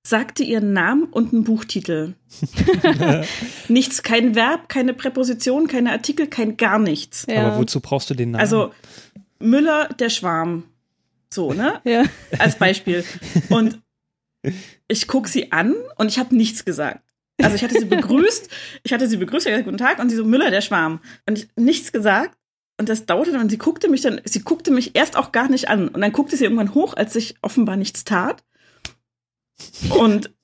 Speaker 3: sagte ihren Namen und einen Buchtitel. nichts, kein Verb, keine Präposition, keine Artikel, kein gar nichts.
Speaker 2: Ja. Aber wozu brauchst du den Namen?
Speaker 3: Also Müller, der Schwarm. So, ne? Ja. Als Beispiel. Und ich gucke sie an und ich habe nichts gesagt. Also ich hatte sie begrüßt, ich hatte sie begrüßt, ich gesagt, guten Tag, und sie so, Müller, der Schwarm. Und ich nichts gesagt. Und das dauerte dann und sie guckte mich dann, sie guckte mich erst auch gar nicht an. Und dann guckte sie irgendwann hoch, als ich offenbar nichts tat und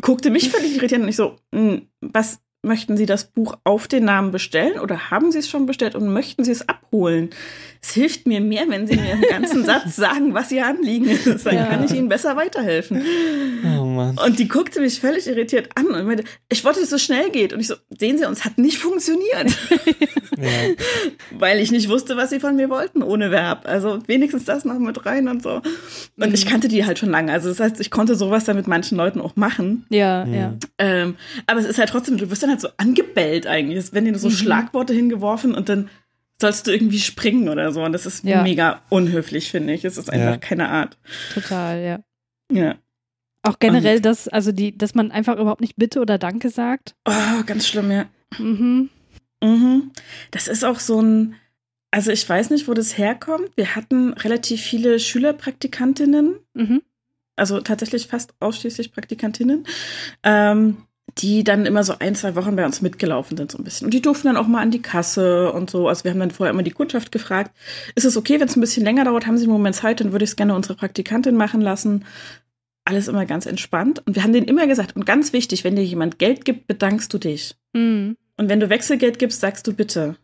Speaker 3: guckte mich völlig irritiert und ich so, hm, was möchten Sie das Buch auf den Namen bestellen oder haben Sie es schon bestellt und möchten Sie es abholen? Es hilft mir mehr, wenn Sie mir einen ganzen Satz sagen, was Ihr Anliegen ist. Dann ja. kann ich Ihnen besser weiterhelfen. Oh Mann. Und die guckte mich völlig irritiert an und meinte, ich wollte, dass es so schnell geht. Und ich so, sehen Sie, uns hat nicht funktioniert. Ja. Weil ich nicht wusste, was sie von mir wollten ohne Verb. Also wenigstens das noch mit rein und so. Und mhm. ich kannte die halt schon lange. Also das heißt, ich konnte sowas dann mit manchen Leuten auch machen.
Speaker 1: Ja, mhm. ja.
Speaker 3: Ähm, aber es ist halt trotzdem, du wirst dann halt so angebellt eigentlich. Es werden dir so mhm. Schlagworte hingeworfen und dann sollst du irgendwie springen oder so. Und das ist ja. mega unhöflich, finde ich. Es ist einfach ja. keine Art.
Speaker 1: Total, ja.
Speaker 3: Ja.
Speaker 1: Auch generell, dass, also die, dass man einfach überhaupt nicht Bitte oder Danke sagt.
Speaker 3: Oh, ganz schlimm, ja. Mhm. Mhm. Das ist auch so ein, also ich weiß nicht, wo das herkommt. Wir hatten relativ viele Schülerpraktikantinnen. Mhm. Also tatsächlich fast ausschließlich Praktikantinnen. Ähm, die dann immer so ein, zwei Wochen bei uns mitgelaufen sind, so ein bisschen. Und die durften dann auch mal an die Kasse und so. Also wir haben dann vorher immer die Kundschaft gefragt, ist es okay, wenn es ein bisschen länger dauert, haben Sie einen Moment Zeit, dann würde ich es gerne unsere Praktikantin machen lassen. Alles immer ganz entspannt. Und wir haben denen immer gesagt, und ganz wichtig, wenn dir jemand Geld gibt, bedankst du dich. Mhm. Und wenn du Wechselgeld gibst, sagst du bitte.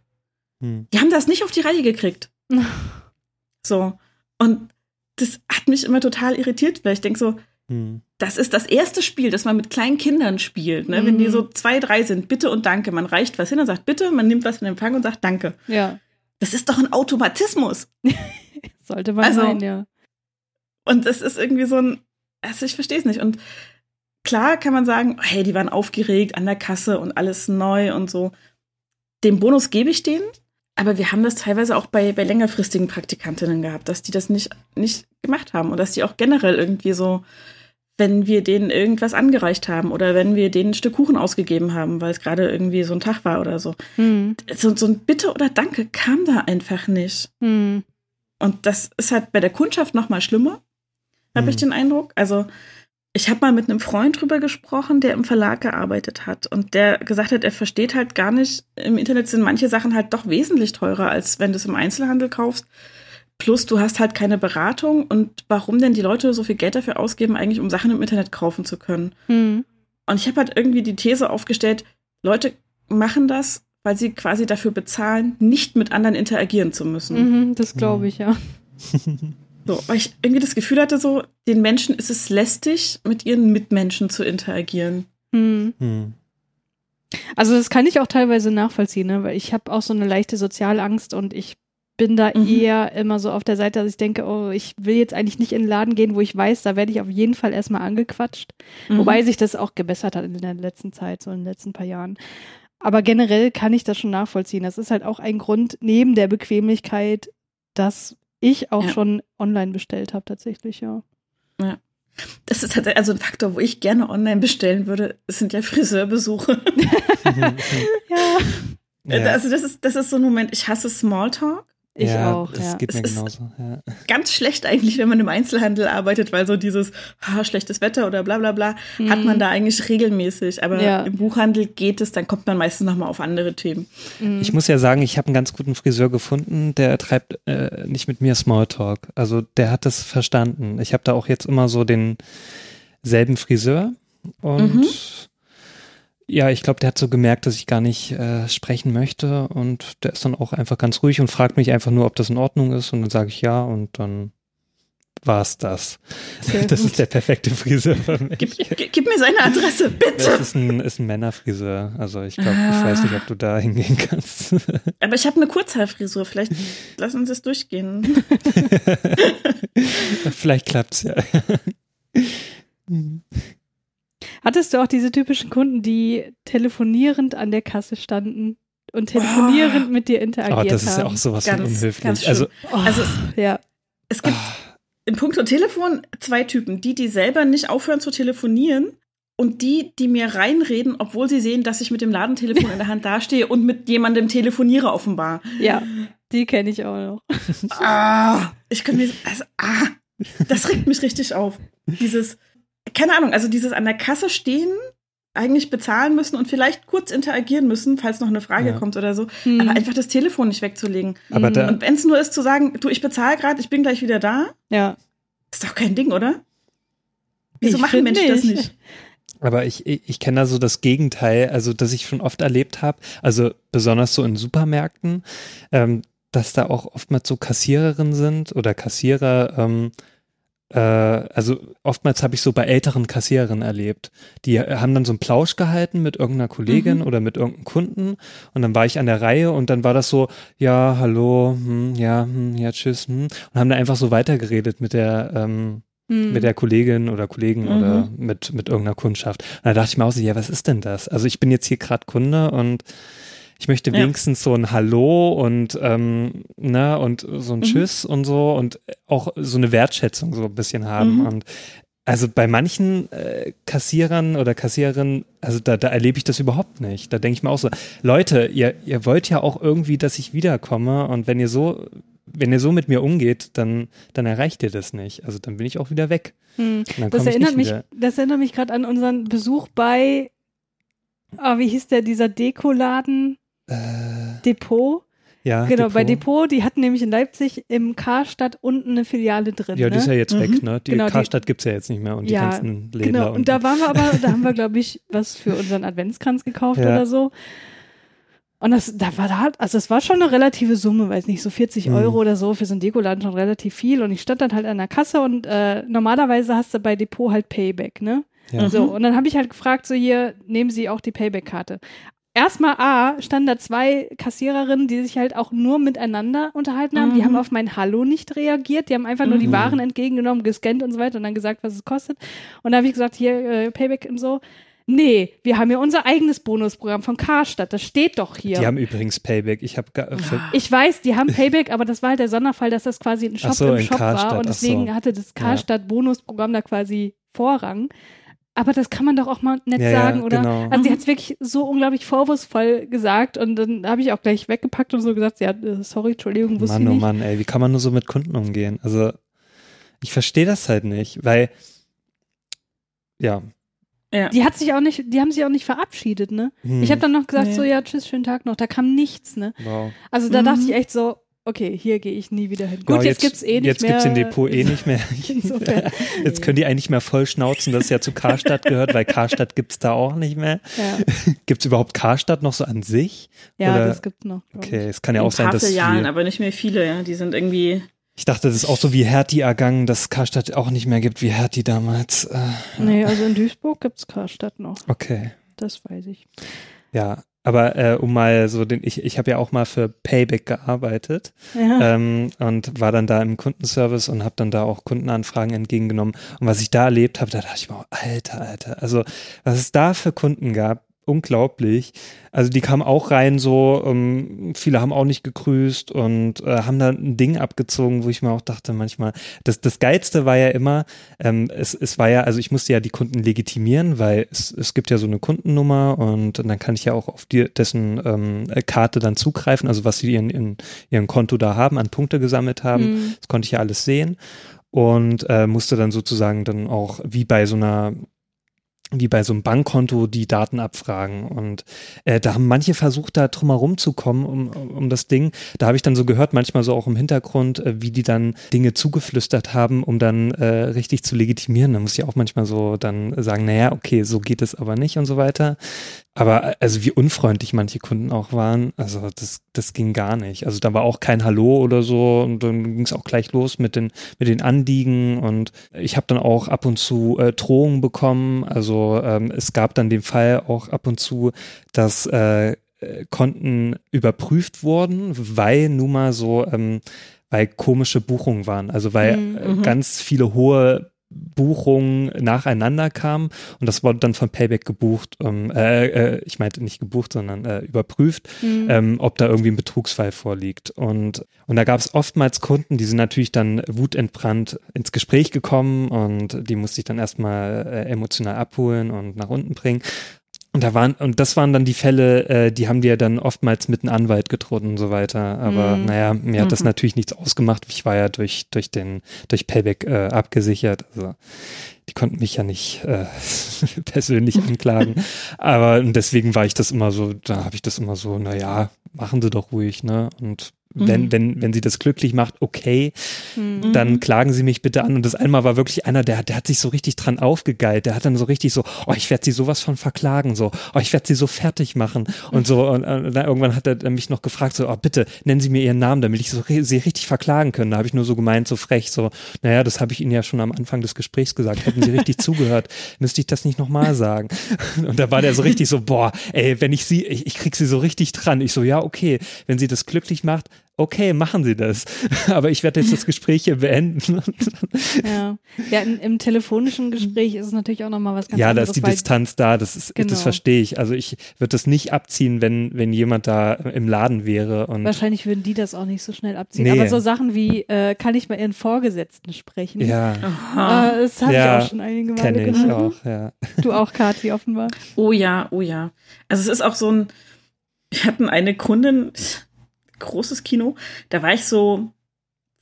Speaker 3: Mhm. Die haben das nicht auf die Reihe gekriegt. so. Und das hat mich immer total irritiert, weil ich denke so, mhm das ist das erste Spiel, das man mit kleinen Kindern spielt. Ne? Mhm. Wenn die mhm. so zwei, drei sind, bitte und danke. Man reicht was hin und sagt bitte, man nimmt was in Empfang und sagt danke.
Speaker 1: Ja.
Speaker 3: Das ist doch ein Automatismus.
Speaker 1: Sollte man also, sein, ja.
Speaker 3: Und das ist irgendwie so ein, also ich verstehe es nicht. Und klar kann man sagen, hey, die waren aufgeregt an der Kasse und alles neu und so. Den Bonus gebe ich denen, aber wir haben das teilweise auch bei, bei längerfristigen Praktikantinnen gehabt, dass die das nicht, nicht gemacht haben und dass die auch generell irgendwie so, wenn wir denen irgendwas angereicht haben oder wenn wir denen ein Stück Kuchen ausgegeben haben, weil es gerade irgendwie so ein Tag war oder so. Mhm. So, so ein Bitte oder Danke kam da einfach nicht. Mhm. Und das ist halt bei der Kundschaft noch mal schlimmer, habe mhm. ich den Eindruck. Also ich habe mal mit einem Freund drüber gesprochen, der im Verlag gearbeitet hat und der gesagt hat, er versteht halt gar nicht, im Internet sind manche Sachen halt doch wesentlich teurer, als wenn du es im Einzelhandel kaufst. Plus du hast halt keine Beratung und warum denn die Leute so viel Geld dafür ausgeben, eigentlich um Sachen im Internet kaufen zu können. Mhm. Und ich habe halt irgendwie die These aufgestellt, Leute machen das, weil sie quasi dafür bezahlen, nicht mit anderen interagieren zu müssen.
Speaker 1: Mhm, das glaube ich, ja.
Speaker 3: So, weil ich irgendwie das Gefühl hatte, so, den Menschen ist es lästig, mit ihren Mitmenschen zu interagieren. Hm. Hm.
Speaker 1: Also das kann ich auch teilweise nachvollziehen, ne? weil ich habe auch so eine leichte Sozialangst und ich bin da mhm. eher immer so auf der Seite, dass ich denke, oh, ich will jetzt eigentlich nicht in den Laden gehen, wo ich weiß, da werde ich auf jeden Fall erstmal angequatscht. Mhm. Wobei sich das auch gebessert hat in der letzten Zeit, so in den letzten paar Jahren. Aber generell kann ich das schon nachvollziehen. Das ist halt auch ein Grund neben der Bequemlichkeit, dass ich auch ja. schon online bestellt habe, tatsächlich, ja.
Speaker 3: Ja. Das ist halt also ein Faktor, wo ich gerne online bestellen würde. Es sind ja Friseurbesuche. ja. Also das ist, das ist so ein Moment, ich hasse Smalltalk.
Speaker 1: Ich ja, auch.
Speaker 2: Das
Speaker 1: ja.
Speaker 2: geht mir genauso. Ja.
Speaker 3: Ganz schlecht eigentlich, wenn man im Einzelhandel arbeitet, weil so dieses ah, schlechtes Wetter oder bla bla bla mhm. hat man da eigentlich regelmäßig. Aber ja. im Buchhandel geht es, dann kommt man meistens nochmal auf andere Themen.
Speaker 2: Mhm. Ich muss ja sagen, ich habe einen ganz guten Friseur gefunden, der treibt äh, nicht mit mir Smalltalk. Also der hat das verstanden. Ich habe da auch jetzt immer so den selben Friseur und mhm ja, ich glaube, der hat so gemerkt, dass ich gar nicht äh, sprechen möchte und der ist dann auch einfach ganz ruhig und fragt mich einfach nur, ob das in Ordnung ist und dann sage ich ja und dann war es das. Sehr das gut. ist der perfekte Friseur für mich.
Speaker 3: Gib, gib, gib, mir seine Adresse, bitte.
Speaker 2: Das ist ein, ist ein Männerfriseur. Also ich glaube, ah. ich weiß nicht, ob du da hingehen kannst.
Speaker 3: Aber ich habe eine Kurzhaarfrisur. Vielleicht lassen Sie es durchgehen.
Speaker 2: Vielleicht klappt's ja.
Speaker 1: Hattest du auch diese typischen Kunden, die telefonierend an der Kasse standen und telefonierend oh. mit dir interagiert haben? Oh,
Speaker 2: das
Speaker 1: ist
Speaker 2: ja auch sowas ganz, von unhöflich. Also,
Speaker 3: oh, also ja. es gibt oh. in puncto Telefon zwei Typen. Die, die selber nicht aufhören zu telefonieren und die, die mir reinreden, obwohl sie sehen, dass ich mit dem Ladentelefon in der Hand dastehe und mit jemandem telefoniere offenbar.
Speaker 1: Ja, die kenne ich auch noch.
Speaker 3: ah, ich kann mir, also, ah, das regt mich richtig auf. Dieses, keine Ahnung, also dieses an der Kasse stehen, eigentlich bezahlen müssen und vielleicht kurz interagieren müssen, falls noch eine Frage ja. kommt oder so, hm. aber einfach das Telefon nicht wegzulegen. Aber da und wenn es nur ist zu sagen, du, ich bezahle gerade, ich bin gleich wieder da,
Speaker 1: ja.
Speaker 3: ist doch kein Ding, oder? Wieso ich machen Menschen nicht. das nicht?
Speaker 2: Aber ich, ich, ich kenne da so das Gegenteil, also dass ich schon oft erlebt habe, also besonders so in Supermärkten, ähm, dass da auch oftmals so Kassiererinnen sind oder Kassierer, ähm, äh, also oftmals habe ich so bei älteren Kassiererinnen erlebt. Die haben dann so einen Plausch gehalten mit irgendeiner Kollegin mhm. oder mit irgendeinem Kunden und dann war ich an der Reihe und dann war das so, ja, hallo, hm, ja, hm, ja, tschüss, hm, und haben dann einfach so weitergeredet mit der, ähm, mhm. mit der Kollegin oder Kollegen mhm. oder mit, mit irgendeiner Kundschaft. Und da dachte ich mir auch so, ja, was ist denn das? Also ich bin jetzt hier gerade Kunde und ich möchte wenigstens so ein Hallo und ähm, ne und so ein mhm. Tschüss und so und auch so eine Wertschätzung so ein bisschen haben mhm. und also bei manchen äh, Kassierern oder Kassiererinnen, also da, da erlebe ich das überhaupt nicht. Da denke ich mir auch so, Leute, ihr, ihr wollt ja auch irgendwie, dass ich wiederkomme und wenn ihr so, wenn ihr so mit mir umgeht, dann, dann erreicht ihr das nicht. Also dann bin ich auch wieder weg. Hm.
Speaker 1: Das, erinnert mich, das erinnert mich gerade an unseren Besuch bei, oh, wie hieß der, dieser Dekoladen? Äh, Depot. Ja, genau, Depot. bei Depot, die hatten nämlich in Leipzig im Karstadt unten eine Filiale drin.
Speaker 2: Ja, die ist ja ne? jetzt mhm. weg, ne? Die genau, Karstadt gibt es ja jetzt nicht mehr und ja, die ganzen Läden.
Speaker 1: Genau, und da waren wir aber, da haben wir, glaube ich, was für unseren Adventskranz gekauft ja. oder so. Und das, da war da, also es war schon eine relative Summe, weiß nicht, so 40 mhm. Euro oder so für so einen Dekoladen schon relativ viel. Und ich stand dann halt an der Kasse und äh, normalerweise hast du bei Depot halt Payback, ne? Ja. So, mhm. und dann habe ich halt gefragt, so hier, nehmen Sie auch die Payback-Karte. Erstmal A, standen da zwei Kassiererinnen, die sich halt auch nur miteinander unterhalten haben. Mhm. Die haben auf mein Hallo nicht reagiert. Die haben einfach nur die mhm. Waren entgegengenommen, gescannt und so weiter und dann gesagt, was es kostet. Und da habe ich gesagt, hier, äh, Payback und so. Nee, wir haben ja unser eigenes Bonusprogramm von Karstadt. Das steht doch hier.
Speaker 2: Die haben übrigens Payback. Ich habe
Speaker 1: Ich weiß, die haben Payback, aber das war halt der Sonderfall, dass das quasi ein Shop so, im Shop Karstadt, war und deswegen so. hatte das Karstadt Bonusprogramm da quasi Vorrang. Aber das kann man doch auch mal nett ja, sagen, oder? Genau. Also sie hat es wirklich so unglaublich vorwurfsvoll gesagt und dann habe ich auch gleich weggepackt und so gesagt, ja, äh, sorry, Entschuldigung, wusste
Speaker 2: Mann,
Speaker 1: ich oh
Speaker 2: nicht. Mann, oh Mann, ey, wie kann man nur so mit Kunden umgehen? Also ich verstehe das halt nicht, weil ja,
Speaker 1: ja. Die hat sich auch nicht, die haben sich auch nicht verabschiedet, ne? Hm. Ich habe dann noch gesagt, nee. so ja, tschüss, schönen Tag noch. Da kam nichts, ne? Wow. Also da mhm. dachte ich echt so, okay, hier gehe ich nie wieder hin. Gut, wow,
Speaker 2: jetzt,
Speaker 1: jetzt gibt's eh nicht
Speaker 2: jetzt mehr. Jetzt gibt's den Depot eh nicht mehr. jetzt können die eigentlich mehr voll schnauzen, dass es ja zu Karstadt gehört, weil Karstadt gibt's da auch nicht mehr. Ja. gibt's überhaupt Karstadt noch so an sich?
Speaker 1: Ja, Oder? das gibt's noch.
Speaker 2: Okay, es kann ja auch sein, dass
Speaker 3: Jahren, aber nicht mehr viele, ja. Die sind irgendwie
Speaker 2: ich dachte, das ist auch so wie Hertie ergangen, dass Karstadt auch nicht mehr gibt wie Hertie damals. Äh,
Speaker 1: nee, also in Duisburg gibt es Karstadt noch.
Speaker 2: Okay.
Speaker 1: Das weiß ich.
Speaker 2: Ja, aber äh, um mal so den, ich, ich habe ja auch mal für Payback gearbeitet ja. ähm, und war dann da im Kundenservice und habe dann da auch Kundenanfragen entgegengenommen. Und was ich da erlebt habe, da dachte ich mir, Alter, Alter, also was es da für Kunden gab, unglaublich. Also die kamen auch rein so, ähm, viele haben auch nicht gegrüßt und äh, haben da ein Ding abgezogen, wo ich mir auch dachte manchmal, das, das Geilste war ja immer, ähm, es, es war ja, also ich musste ja die Kunden legitimieren, weil es, es gibt ja so eine Kundennummer und, und dann kann ich ja auch auf die, dessen ähm, Karte dann zugreifen, also was sie in, in ihrem Konto da haben, an Punkte gesammelt haben, mhm. das konnte ich ja alles sehen und äh, musste dann sozusagen dann auch wie bei so einer wie bei so einem Bankkonto die Daten abfragen. Und äh, da haben manche versucht, da drumherum zu kommen, um, um das Ding. Da habe ich dann so gehört, manchmal so auch im Hintergrund, äh, wie die dann Dinge zugeflüstert haben, um dann äh, richtig zu legitimieren. Da muss ich auch manchmal so dann sagen, naja, okay, so geht es aber nicht und so weiter. Aber also wie unfreundlich manche Kunden auch waren, also das, das ging gar nicht. Also da war auch kein Hallo oder so und dann ging es auch gleich los mit den, mit den Anliegen und ich habe dann auch ab und zu äh, Drohungen bekommen. Also ähm, es gab dann den Fall auch ab und zu, dass äh, Konten überprüft wurden, weil nun mal so ähm, weil komische Buchungen waren. Also weil mhm. Äh, mhm. ganz viele hohe Buchungen nacheinander kamen und das wurde dann von Payback gebucht, ähm, äh, äh, ich meinte nicht gebucht, sondern äh, überprüft, mhm. ähm, ob da irgendwie ein Betrugsfall vorliegt. Und, und da gab es oftmals Kunden, die sind natürlich dann wutentbrannt ins Gespräch gekommen und die musste ich dann erstmal äh, emotional abholen und nach unten bringen. Und da waren, und das waren dann die Fälle, äh, die haben die ja dann oftmals mit einem Anwalt gedroht und so weiter. Aber mhm. naja, mir hat das mhm. natürlich nichts ausgemacht. Ich war ja durch, durch den, durch Payback äh, abgesichert. Also die konnten mich ja nicht äh, persönlich anklagen. Aber deswegen war ich das immer so, da habe ich das immer so, naja, machen sie doch ruhig, ne? Und wenn, mhm. wenn, wenn sie das glücklich macht, okay, mhm. dann klagen sie mich bitte an. Und das einmal war wirklich einer, der, der hat sich so richtig dran aufgegeilt. Der hat dann so richtig so, oh, ich werde sie sowas von verklagen, so, oh, ich werde sie so fertig machen. Und so, und, und dann irgendwann hat er mich noch gefragt, so, oh, bitte, nennen Sie mir Ihren Namen, damit ich so, sie richtig verklagen können. Da habe ich nur so gemeint, so frech, so, naja, das habe ich Ihnen ja schon am Anfang des Gesprächs gesagt. Hätten Sie richtig zugehört, müsste ich das nicht nochmal sagen. Und da war der so richtig so, boah, ey, wenn ich sie, ich, ich krieg sie so richtig dran. Ich so, ja, okay, wenn sie das glücklich macht, okay, machen Sie das. Aber ich werde jetzt das Gespräch hier beenden.
Speaker 1: ja, ja in, im telefonischen Gespräch ist es natürlich auch nochmal was ganz
Speaker 2: ja,
Speaker 1: anderes.
Speaker 2: Ja, da ist die Distanz da, das, ist, genau. das verstehe ich. Also ich würde das nicht abziehen, wenn, wenn jemand da im Laden wäre. Und
Speaker 1: Wahrscheinlich würden die das auch nicht so schnell abziehen. Nee. Aber so Sachen wie, äh, kann ich mal Ihren Vorgesetzten sprechen?
Speaker 2: Ja.
Speaker 1: Äh, das habe ja, ich auch schon einige Male
Speaker 2: Kenne ich auch, ja.
Speaker 1: Du auch, Kathi, offenbar.
Speaker 3: Oh ja, oh ja. Also es ist auch so ein, wir hatten eine Kundin, großes Kino. Da war ich so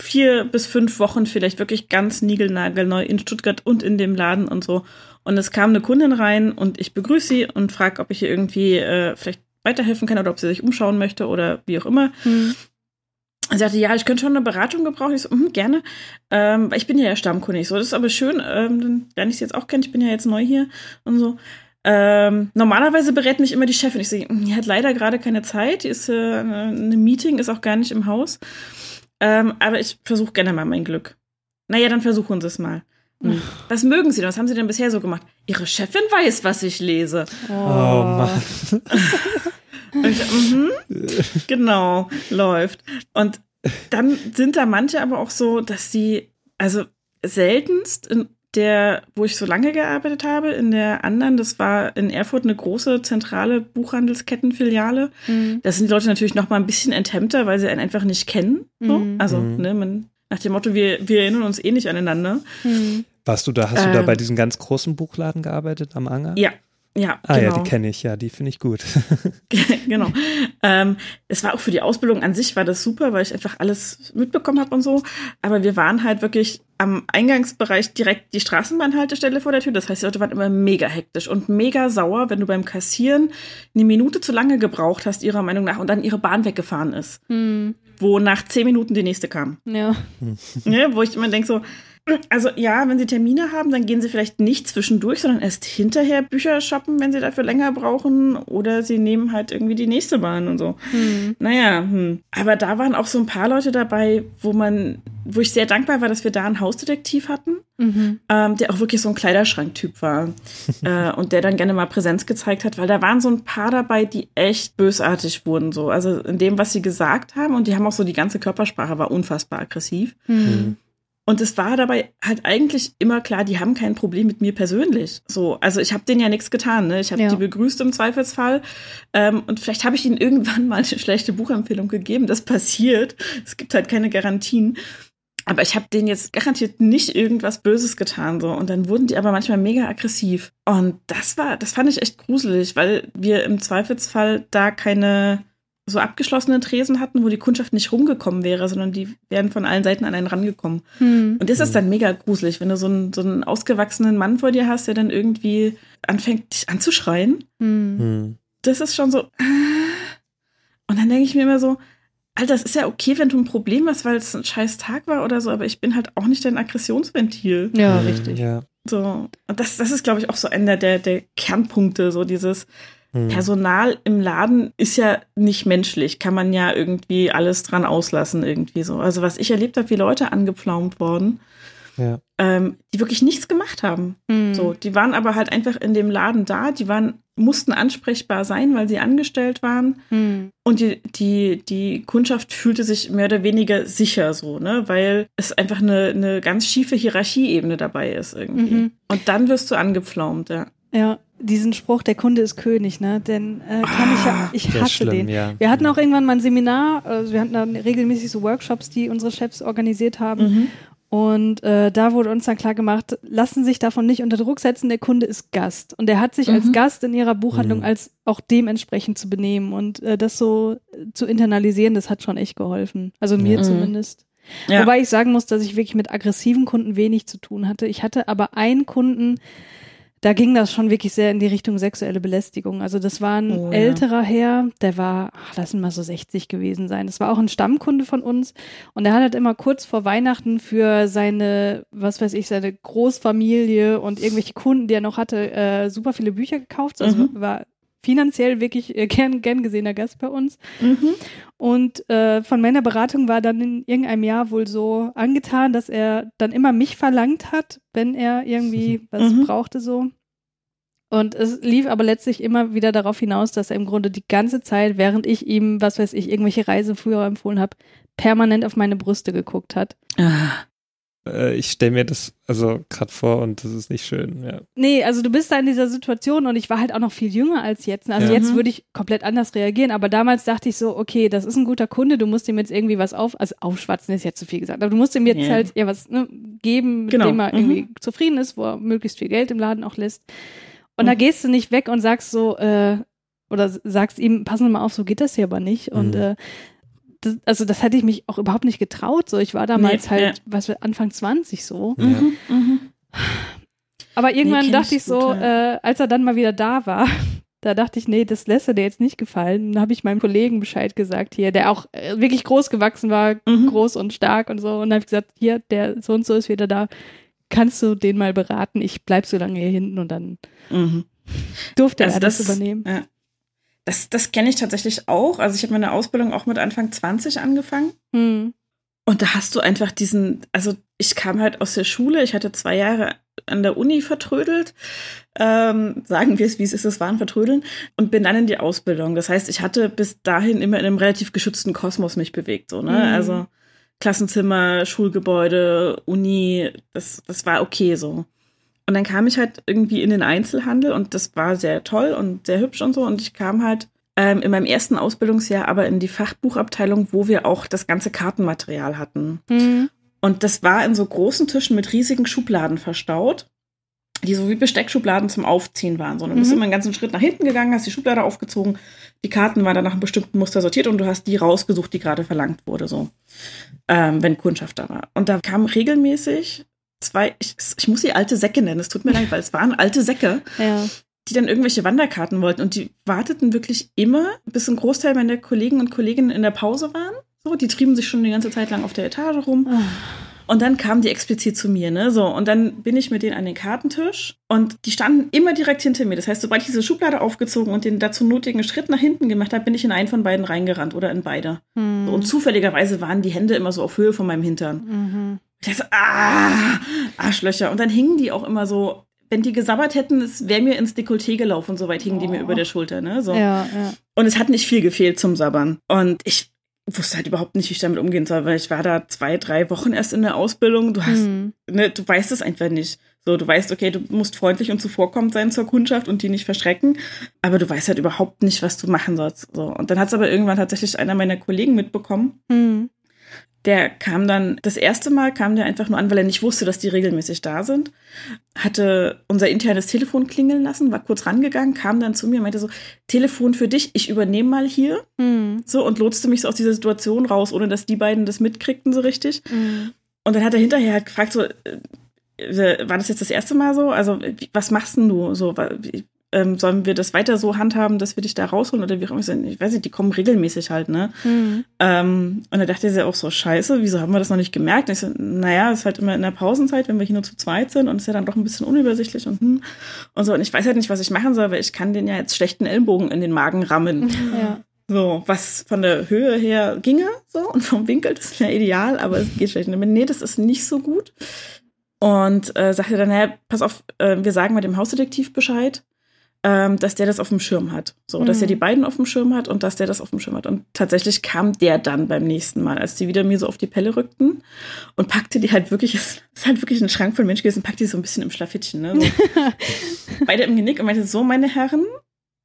Speaker 3: vier bis fünf Wochen vielleicht wirklich ganz niegelnagelneu in Stuttgart und in dem Laden und so. Und es kam eine Kundin rein und ich begrüße sie und frage, ob ich ihr irgendwie äh, vielleicht weiterhelfen kann oder ob sie sich umschauen möchte oder wie auch immer. Hm. Sie sagte, ja, ich könnte schon eine Beratung gebrauchen. Ich so, mh, gerne. Ähm, ich bin ja Stammkunde. Ich so, das ist aber schön, ähm, dann lerne ich sie jetzt auch kennen. Ich bin ja jetzt neu hier und so. Ähm, normalerweise berät mich immer die Chefin. Ich sage, die hat leider gerade keine Zeit. Die ist äh, eine Meeting, ist auch gar nicht im Haus. Ähm, aber ich versuche gerne mal mein Glück. Naja, dann versuchen Sie es mal. Hm. Was mögen Sie denn? Was haben Sie denn bisher so gemacht? Ihre Chefin weiß, was ich lese.
Speaker 2: Oh, oh Mann.
Speaker 3: ich, mhm, genau, läuft. Und dann sind da manche aber auch so, dass sie, also seltenst in der, wo ich so lange gearbeitet habe, in der anderen, das war in Erfurt eine große zentrale Buchhandelskettenfiliale. Mhm. Da sind die Leute natürlich noch mal ein bisschen enthemmter, weil sie einen einfach nicht kennen. So. Mhm. Also, mhm. ne, man, nach dem Motto, wir, wir erinnern uns eh nicht aneinander.
Speaker 2: Mhm. Warst du da, hast du da bei ähm. diesem ganz großen Buchladen gearbeitet am Anger?
Speaker 3: Ja, ja,
Speaker 2: ah, genau. ja, die kenne ich, ja, die finde ich gut.
Speaker 3: genau. Ähm, es war auch für die Ausbildung an sich war das super, weil ich einfach alles mitbekommen habe und so. Aber wir waren halt wirklich am Eingangsbereich direkt die Straßenbahnhaltestelle vor der Tür. Das heißt, die Leute waren immer mega hektisch und mega sauer, wenn du beim Kassieren eine Minute zu lange gebraucht hast, ihrer Meinung nach, und dann ihre Bahn weggefahren ist. Hm. Wo nach zehn Minuten die nächste kam.
Speaker 1: Ja.
Speaker 3: ja wo ich immer denke so, also ja, wenn Sie Termine haben, dann gehen Sie vielleicht nicht zwischendurch, sondern erst hinterher Bücher shoppen, wenn Sie dafür länger brauchen. Oder Sie nehmen halt irgendwie die nächste Bahn und so. Hm. Naja, hm. aber da waren auch so ein paar Leute dabei, wo man, wo ich sehr dankbar war, dass wir da einen Hausdetektiv hatten, mhm. ähm, der auch wirklich so ein Kleiderschranktyp war. äh, und der dann gerne mal Präsenz gezeigt hat, weil da waren so ein paar dabei, die echt bösartig wurden. So. Also in dem, was sie gesagt haben. Und die haben auch so die ganze Körpersprache war unfassbar aggressiv. Mhm. Und es war dabei halt eigentlich immer klar, die haben kein Problem mit mir persönlich. So, also ich habe denen ja nichts getan. Ne? Ich habe ja. die begrüßt im Zweifelsfall. Ähm, und vielleicht habe ich ihnen irgendwann mal eine schlechte Buchempfehlung gegeben. Das passiert. Es gibt halt keine Garantien. Aber ich habe denen jetzt garantiert nicht irgendwas Böses getan. So. Und dann wurden die aber manchmal mega aggressiv. Und das war, das fand ich echt gruselig, weil wir im Zweifelsfall da keine so abgeschlossene Tresen hatten, wo die Kundschaft nicht rumgekommen wäre, sondern die wären von allen Seiten an einen rangekommen. Hm. Und das ist dann mega gruselig, wenn du so einen, so einen ausgewachsenen Mann vor dir hast, der dann irgendwie anfängt, dich anzuschreien. Hm. hm. Das ist schon so. Und dann denke ich mir immer so, Alter, das ist ja okay, wenn du ein Problem hast, weil es ein scheiß Tag war oder so, aber ich bin halt auch nicht dein Aggressionsventil.
Speaker 1: Ja, richtig. Ja.
Speaker 3: So. Und das, das ist, glaube ich, auch so einer der, der Kernpunkte, so dieses, hm. Personal im Laden ist ja nicht menschlich, kann man ja irgendwie alles dran auslassen, irgendwie so. Also was ich erlebt habe, wie Leute angepflaumt worden, ja. ähm, die wirklich nichts gemacht haben. Mhm. So, die waren aber halt einfach in dem Laden da, die waren, mussten ansprechbar sein, weil sie angestellt waren. Mhm. Und die, die, die Kundschaft fühlte sich mehr oder weniger sicher so, ne? Weil es einfach eine, eine ganz schiefe Hierarchieebene dabei ist irgendwie. Mhm. Und dann wirst du angepflaumt, ja.
Speaker 1: Ja, diesen Spruch, der Kunde ist König, ne? Den äh, kann ich ja, ah, ich hasse schlimm, den. Ja. Wir hatten auch irgendwann mal ein Seminar, also wir hatten dann regelmäßig so Workshops, die unsere Chefs organisiert haben. Mhm. Und äh, da wurde uns dann klar gemacht, lassen sich davon nicht unter Druck setzen, der Kunde ist Gast. Und er hat sich mhm. als Gast in ihrer Buchhandlung mhm. als auch dementsprechend zu benehmen. Und äh, das so zu internalisieren, das hat schon echt geholfen. Also mir mhm. zumindest. Ja. Wobei ich sagen muss, dass ich wirklich mit aggressiven Kunden wenig zu tun hatte. Ich hatte aber einen Kunden, da ging das schon wirklich sehr in die Richtung sexuelle Belästigung. Also das war ein oh, älterer ja. Herr, der war, ach, lass ihn mal so 60 gewesen sein. Das war auch ein Stammkunde von uns und er hat halt immer kurz vor Weihnachten für seine, was weiß ich, seine Großfamilie und irgendwelche Kunden, die er noch hatte, äh, super viele Bücher gekauft. Also mhm. war finanziell wirklich äh, gern, gern gesehener Gast bei uns. Mhm. Und äh, von meiner Beratung war dann in irgendeinem Jahr wohl so angetan, dass er dann immer mich verlangt hat, wenn er irgendwie was mhm. brauchte so. Und es lief aber letztlich immer wieder darauf hinaus, dass er im Grunde die ganze Zeit, während ich ihm, was weiß ich, irgendwelche Reiseführer empfohlen habe, permanent auf meine Brüste geguckt hat. Ah.
Speaker 2: Äh, ich stelle mir das also gerade vor und das ist nicht schön, ja.
Speaker 1: Nee, also du bist da in dieser Situation und ich war halt auch noch viel jünger als jetzt. Also ja. jetzt mhm. würde ich komplett anders reagieren, aber damals dachte ich so, okay, das ist ein guter Kunde, du musst ihm jetzt irgendwie was auf, also aufschwatzen ist jetzt zu viel gesagt, aber du musst ihm jetzt yeah. halt ja was ne, geben, mit genau. dem er irgendwie mhm. zufrieden ist, wo er möglichst viel Geld im Laden auch lässt. Und mhm. da gehst du nicht weg und sagst so, äh, oder sagst ihm, passen mal auf, so geht das hier aber nicht. Und mhm. äh, das, also das hätte ich mich auch überhaupt nicht getraut. So, ich war damals nee, halt, ja. was wir Anfang 20 so. Mhm, mhm. Aber irgendwann nee, dachte ich so, gut, ja. äh, als er dann mal wieder da war, da dachte ich, nee, das lässt er dir jetzt nicht gefallen. Dann habe ich meinem Kollegen Bescheid gesagt hier, der auch äh, wirklich groß gewachsen war, mhm. groß und stark und so. Und dann habe ich gesagt, hier, der so und so ist wieder da. Kannst du den mal beraten? Ich bleib so lange hier hinten und dann mhm. durfte also er das, das übernehmen. Ja.
Speaker 3: Das, das kenne ich tatsächlich auch. Also ich habe meine Ausbildung auch mit Anfang 20 angefangen. Hm. Und da hast du einfach diesen, also ich kam halt aus der Schule, ich hatte zwei Jahre an der Uni vertrödelt. Ähm, sagen wir es, wie es ist, es waren vertrödeln. Und bin dann in die Ausbildung. Das heißt, ich hatte bis dahin immer in einem relativ geschützten Kosmos mich bewegt. So, ne? Mhm. Also Klassenzimmer, Schulgebäude, Uni, das, das war okay so. Und dann kam ich halt irgendwie in den Einzelhandel und das war sehr toll und sehr hübsch und so. Und ich kam halt ähm, in meinem ersten Ausbildungsjahr aber in die Fachbuchabteilung, wo wir auch das ganze Kartenmaterial hatten. Mhm. Und das war in so großen Tischen mit riesigen Schubladen verstaut, die so wie Besteckschubladen zum Aufziehen waren. So, dann bist du mhm. immer einen ganzen Schritt nach hinten gegangen, hast die Schublade aufgezogen, die Karten waren dann nach einem bestimmten Muster sortiert und du hast die rausgesucht, die gerade verlangt wurde, so, ähm, wenn Kundschaft da war. Und da kam regelmäßig zwei, ich, ich muss sie alte Säcke nennen, es tut mir leid, weil es waren alte Säcke. Ja die dann irgendwelche Wanderkarten wollten und die warteten wirklich immer, bis ein Großteil meiner Kollegen und Kolleginnen in der Pause waren so, die trieben sich schon die ganze Zeit lang auf der Etage rum. Oh. Und dann kamen die explizit zu mir, ne? So, und dann bin ich mit denen an den Kartentisch und die standen immer direkt hinter mir. Das heißt, sobald ich diese Schublade aufgezogen und den dazu nötigen Schritt nach hinten gemacht habe, bin ich in einen von beiden reingerannt oder in beide. So, und zufälligerweise waren die Hände immer so auf Höhe von meinem Hintern. Mhm. Ich dachte, so, ah, Arschlöcher. Und dann hingen die auch immer so wenn die gesabbert hätten, es wäre mir ins Dekolleté gelaufen, so weit hingen oh. die mir über der Schulter, ne? So. Ja, ja. Und es hat nicht viel gefehlt zum Sabbern. Und ich wusste halt überhaupt nicht, wie ich damit umgehen soll, weil ich war da zwei, drei Wochen erst in der Ausbildung. Du hast, mhm. ne, du weißt es einfach nicht. So, du weißt, okay, du musst freundlich und zuvorkommend sein zur Kundschaft und die nicht verschrecken, aber du weißt halt überhaupt nicht, was du machen sollst. So. Und dann hat es aber irgendwann tatsächlich einer meiner Kollegen mitbekommen. Mhm. Der kam dann, das erste Mal kam der einfach nur an, weil er nicht wusste, dass die regelmäßig da sind. Hatte unser internes Telefon klingeln lassen, war kurz rangegangen, kam dann zu mir und meinte so, Telefon für dich, ich übernehme mal hier. Mhm. So, und lotste mich so aus dieser Situation raus, ohne dass die beiden das mitkriegten so richtig. Mhm. Und dann hat er hinterher halt gefragt, so, äh, war das jetzt das erste Mal so? Also, was machst denn du? So, ähm, sollen wir das weiter so handhaben, dass wir dich da rausholen oder wie auch immer? Ich weiß nicht, die kommen regelmäßig halt, ne? Mhm. Ähm, und da dachte er auch so, scheiße, wieso haben wir das noch nicht gemerkt? Und ich so, naja, es ist halt immer in der Pausenzeit, wenn wir hier nur zu zweit sind und es ist ja dann doch ein bisschen unübersichtlich und hm, und so. Und ich weiß halt nicht, was ich machen soll, weil ich kann den ja jetzt schlechten Ellenbogen in den Magen rammen. Ja. So, was von der Höhe her ginge, so, und vom Winkel, das ist ja ideal, aber es geht schlecht. Nee, das ist nicht so gut. Und äh, sagte dann, naja, pass auf, äh, wir sagen mal dem Hausdetektiv Bescheid ähm, dass der das auf dem Schirm hat. So, mhm. dass er die beiden auf dem Schirm hat und dass der das auf dem Schirm hat. Und tatsächlich kam der dann beim nächsten Mal, als die wieder mir so auf die Pelle rückten und packte die halt wirklich, es ist halt wirklich ein Schrank von Mensch gewesen, packte die so ein bisschen im Schlafittchen, ne? So. Beide im Genick und meinte, so, meine Herren,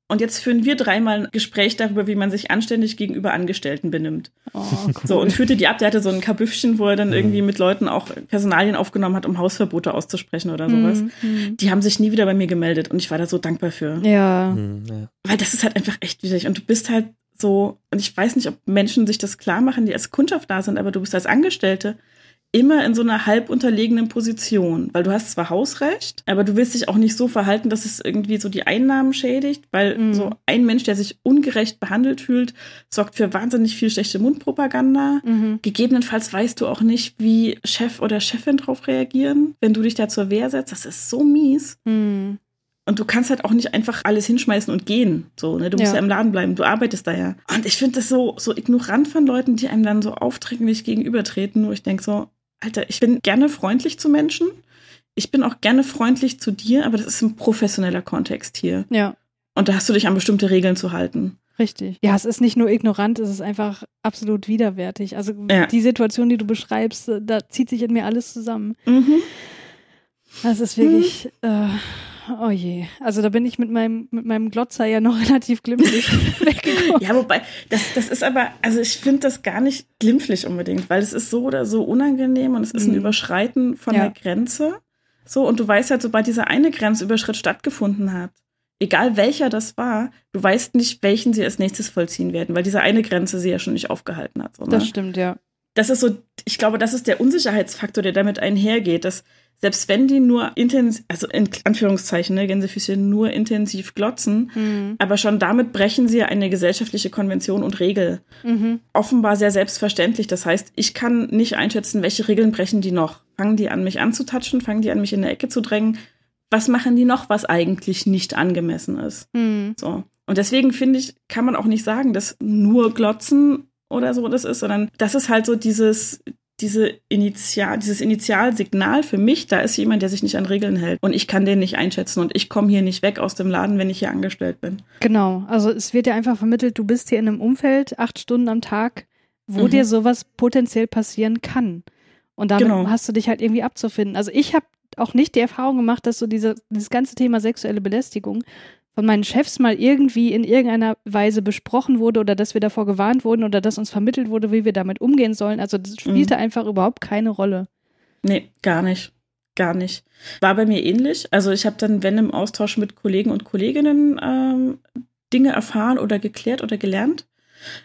Speaker 3: und jetzt führen wir dreimal ein Gespräch darüber, wie man sich anständig gegenüber Angestellten benimmt. Oh, cool. So, und führte die ab. Der hatte so ein Kabüffchen, wo er dann irgendwie mit Leuten auch Personalien aufgenommen hat, um Hausverbote auszusprechen oder sowas. Mhm. Die haben sich nie wieder bei mir gemeldet und ich war da so dankbar für.
Speaker 1: Ja. Mhm, ja.
Speaker 3: Weil das ist halt einfach echt wichtig. Und du bist halt so, und ich weiß nicht, ob Menschen sich das klar machen, die als Kundschaft da sind, aber du bist als Angestellte immer in so einer halb unterlegenen Position, weil du hast zwar Hausrecht, aber du willst dich auch nicht so verhalten, dass es irgendwie so die Einnahmen schädigt, weil mhm. so ein Mensch, der sich ungerecht behandelt fühlt, sorgt für wahnsinnig viel schlechte Mundpropaganda. Mhm. Gegebenenfalls weißt du auch nicht, wie Chef oder Chefin drauf reagieren, wenn du dich da zur Wehr setzt. Das ist so mies. Mhm. Und du kannst halt auch nicht einfach alles hinschmeißen und gehen. So, ne? Du musst ja. ja im Laden bleiben, du arbeitest da ja. Und ich finde das so, so ignorant von Leuten, die einem dann so aufdringlich gegenübertreten, nur ich denke so, Alter, ich bin gerne freundlich zu Menschen. Ich bin auch gerne freundlich zu dir, aber das ist ein professioneller Kontext hier.
Speaker 1: Ja.
Speaker 3: Und da hast du dich an bestimmte Regeln zu halten.
Speaker 1: Richtig. Ja, es ist nicht nur ignorant, es ist einfach absolut widerwärtig. Also ja. die Situation, die du beschreibst, da zieht sich in mir alles zusammen. Mhm. Das ist wirklich. Mhm. Äh, Oh je. Also da bin ich mit meinem, mit meinem Glotzer ja noch relativ glimpflich weggekommen.
Speaker 3: Ja, wobei, das, das ist aber, also ich finde das gar nicht glimpflich unbedingt, weil es ist so oder so unangenehm und es ist ein mhm. Überschreiten von ja. der Grenze. So, und du weißt halt, sobald dieser eine Grenzüberschritt stattgefunden hat, egal welcher das war, du weißt nicht, welchen sie als nächstes vollziehen werden, weil diese eine Grenze sie ja schon nicht aufgehalten hat. So,
Speaker 1: ne? Das stimmt, ja.
Speaker 3: Das ist so, ich glaube, das ist der Unsicherheitsfaktor, der damit einhergeht, dass selbst wenn die nur intensiv, also in Anführungszeichen, ne, Gänsefüßchen nur intensiv glotzen, mhm. aber schon damit brechen sie eine gesellschaftliche Konvention und Regel. Mhm. Offenbar sehr selbstverständlich. Das heißt, ich kann nicht einschätzen, welche Regeln brechen die noch. Fangen die an, mich anzutatschen? Fangen die an, mich in der Ecke zu drängen? Was machen die noch, was eigentlich nicht angemessen ist? Mhm. So. Und deswegen finde ich, kann man auch nicht sagen, dass nur Glotzen oder so das ist, sondern das ist halt so dieses, diese Initial, dieses Initialsignal für mich, da ist jemand, der sich nicht an Regeln hält und ich kann den nicht einschätzen und ich komme hier nicht weg aus dem Laden, wenn ich hier angestellt bin.
Speaker 1: Genau, also es wird dir einfach vermittelt, du bist hier in einem Umfeld acht Stunden am Tag, wo mhm. dir sowas potenziell passieren kann. Und damit genau. hast du dich halt irgendwie abzufinden. Also ich habe auch nicht die Erfahrung gemacht, dass so diese, dieses ganze Thema sexuelle Belästigung von meinen Chefs mal irgendwie in irgendeiner Weise besprochen wurde oder dass wir davor gewarnt wurden oder dass uns vermittelt wurde, wie wir damit umgehen sollen. Also das spielte mhm. einfach überhaupt keine Rolle.
Speaker 3: Nee, gar nicht. Gar nicht. War bei mir ähnlich. Also ich habe dann, wenn im Austausch mit Kollegen und Kolleginnen ähm, Dinge erfahren oder geklärt oder gelernt.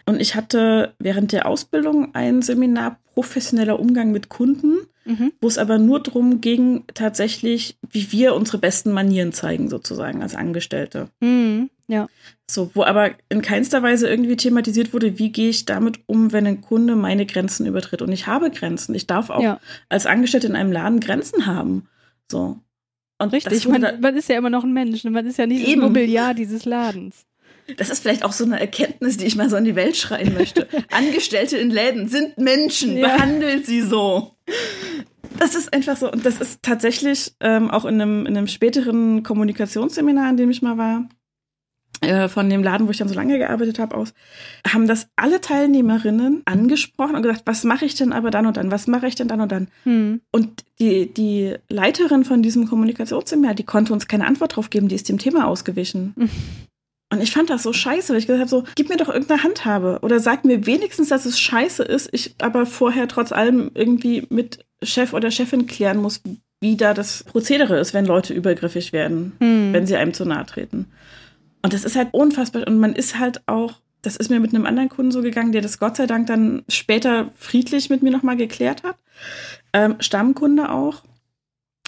Speaker 3: Und ich hatte während der Ausbildung ein Seminar professioneller Umgang mit Kunden, mhm. wo es aber nur darum ging, tatsächlich, wie wir unsere besten Manieren zeigen, sozusagen als Angestellte.
Speaker 1: Mhm. Ja.
Speaker 3: So, wo aber in keinster Weise irgendwie thematisiert wurde, wie gehe ich damit um, wenn ein Kunde meine Grenzen übertritt. Und ich habe Grenzen. Ich darf auch ja. als Angestellte in einem Laden Grenzen haben. So.
Speaker 1: Und Richtig, man, man, ist ja immer noch ein Mensch. Ne? Man ist ja nicht das Mobiliar dieses Ladens.
Speaker 3: Das ist vielleicht auch so eine Erkenntnis, die ich mal so in die Welt schreien möchte. Angestellte in Läden sind Menschen, ja. behandelt sie so. Das ist einfach so. Und das ist tatsächlich ähm, auch in einem, in einem späteren Kommunikationsseminar, in dem ich mal war, äh, von dem Laden, wo ich dann so lange gearbeitet habe, aus, haben das alle Teilnehmerinnen angesprochen und gesagt, was mache ich denn aber dann und dann? Was mache ich denn dann und dann? Hm. Und die, die Leiterin von diesem Kommunikationsseminar, die konnte uns keine Antwort drauf geben, die ist dem Thema ausgewichen. Und ich fand das so scheiße, weil ich gesagt habe, so, gib mir doch irgendeine Handhabe. Oder sag mir wenigstens, dass es scheiße ist, ich aber vorher trotz allem irgendwie mit Chef oder Chefin klären muss, wie da das Prozedere ist, wenn Leute übergriffig werden, hm. wenn sie einem zu nahe treten. Und das ist halt unfassbar. Und man ist halt auch, das ist mir mit einem anderen Kunden so gegangen, der das Gott sei Dank dann später friedlich mit mir nochmal geklärt hat. Ähm, Stammkunde auch.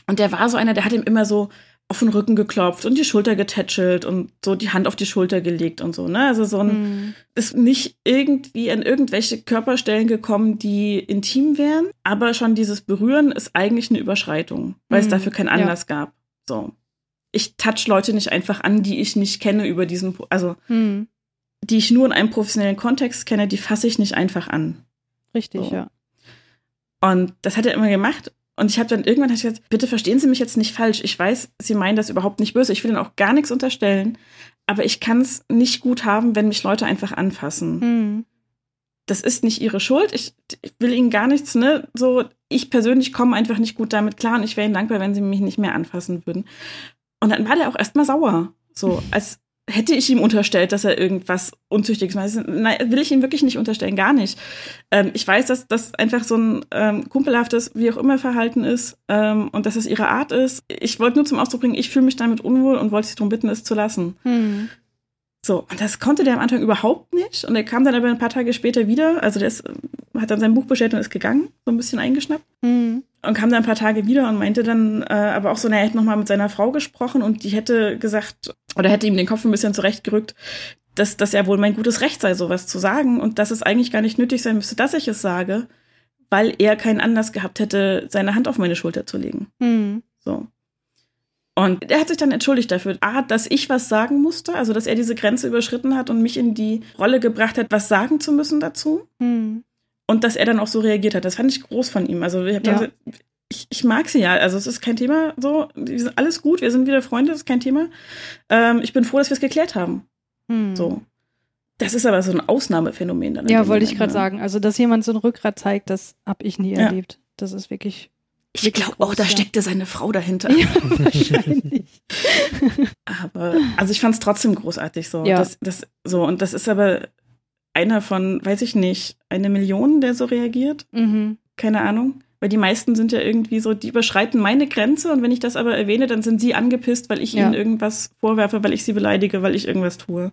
Speaker 3: Und der war so einer, der hat ihm immer so, auf den Rücken geklopft und die Schulter getätschelt und so die Hand auf die Schulter gelegt und so, ne? Also so ein, mhm. ist nicht irgendwie an irgendwelche Körperstellen gekommen, die intim wären, aber schon dieses Berühren ist eigentlich eine Überschreitung, weil mhm. es dafür keinen Anlass ja. gab. So. Ich touch Leute nicht einfach an, die ich nicht kenne über diesen, also, mhm. die ich nur in einem professionellen Kontext kenne, die fasse ich nicht einfach an.
Speaker 1: Richtig, so. ja.
Speaker 3: Und das hat er immer gemacht und ich habe dann irgendwann hab ich gesagt, bitte verstehen Sie mich jetzt nicht falsch. Ich weiß, Sie meinen das überhaupt nicht böse. Ich will Ihnen auch gar nichts unterstellen. Aber ich kann es nicht gut haben, wenn mich Leute einfach anfassen. Hm. Das ist nicht Ihre Schuld. Ich, ich, will Ihnen gar nichts, ne? So, ich persönlich komme einfach nicht gut damit klar und ich wäre Ihnen dankbar, wenn Sie mich nicht mehr anfassen würden. Und dann war der auch erstmal sauer. So, als hätte ich ihm unterstellt, dass er irgendwas Unzüchtiges macht. Nein, will ich ihm wirklich nicht unterstellen, gar nicht. Ähm, ich weiß, dass das einfach so ein ähm, kumpelhaftes, wie auch immer, Verhalten ist ähm, und dass es ihre Art ist. Ich wollte nur zum Ausdruck bringen, ich fühle mich damit unwohl und wollte sie darum bitten, es zu lassen. Hm. So, und das konnte der am Anfang überhaupt nicht. Und er kam dann aber ein paar Tage später wieder. Also der ist, hat dann sein Buch bestellt und ist gegangen, so ein bisschen eingeschnappt. Mhm. Und kam dann ein paar Tage wieder und meinte dann äh, aber auch so, na, er hätte nochmal mit seiner Frau gesprochen und die hätte gesagt, oder hätte ihm den Kopf ein bisschen zurechtgerückt, dass das ja wohl mein gutes Recht sei, sowas zu sagen und dass es eigentlich gar nicht nötig sein müsste, dass ich es sage, weil er keinen Anlass gehabt hätte, seine Hand auf meine Schulter zu legen. Mhm. So. Und er hat sich dann entschuldigt dafür, A, dass ich was sagen musste, also dass er diese Grenze überschritten hat und mich in die Rolle gebracht hat, was sagen zu müssen dazu. Hm. Und dass er dann auch so reagiert hat. Das fand ich groß von ihm. Also ich, ja. gesagt, ich, ich, mag sie ja. Also es ist kein Thema so. Alles gut, wir sind wieder Freunde, das ist kein Thema. Ähm, ich bin froh, dass wir es geklärt haben. Hm. So. Das ist aber so ein Ausnahmephänomen dann.
Speaker 1: Ja, wollte ich gerade sagen. Also, dass jemand so ein Rückgrat zeigt, das habe ich nie ja. erlebt. Das ist wirklich
Speaker 3: ich glaube auch, da steckte seine Frau dahinter. Ja, wahrscheinlich. aber, also ich fand es trotzdem großartig so. Ja. Das, das, so. Und das ist aber einer von, weiß ich nicht, eine Million, der so reagiert. Mhm. Keine Ahnung. Weil die meisten sind ja irgendwie so, die überschreiten meine Grenze und wenn ich das aber erwähne, dann sind sie angepisst, weil ich ja. ihnen irgendwas vorwerfe, weil ich sie beleidige, weil ich irgendwas tue.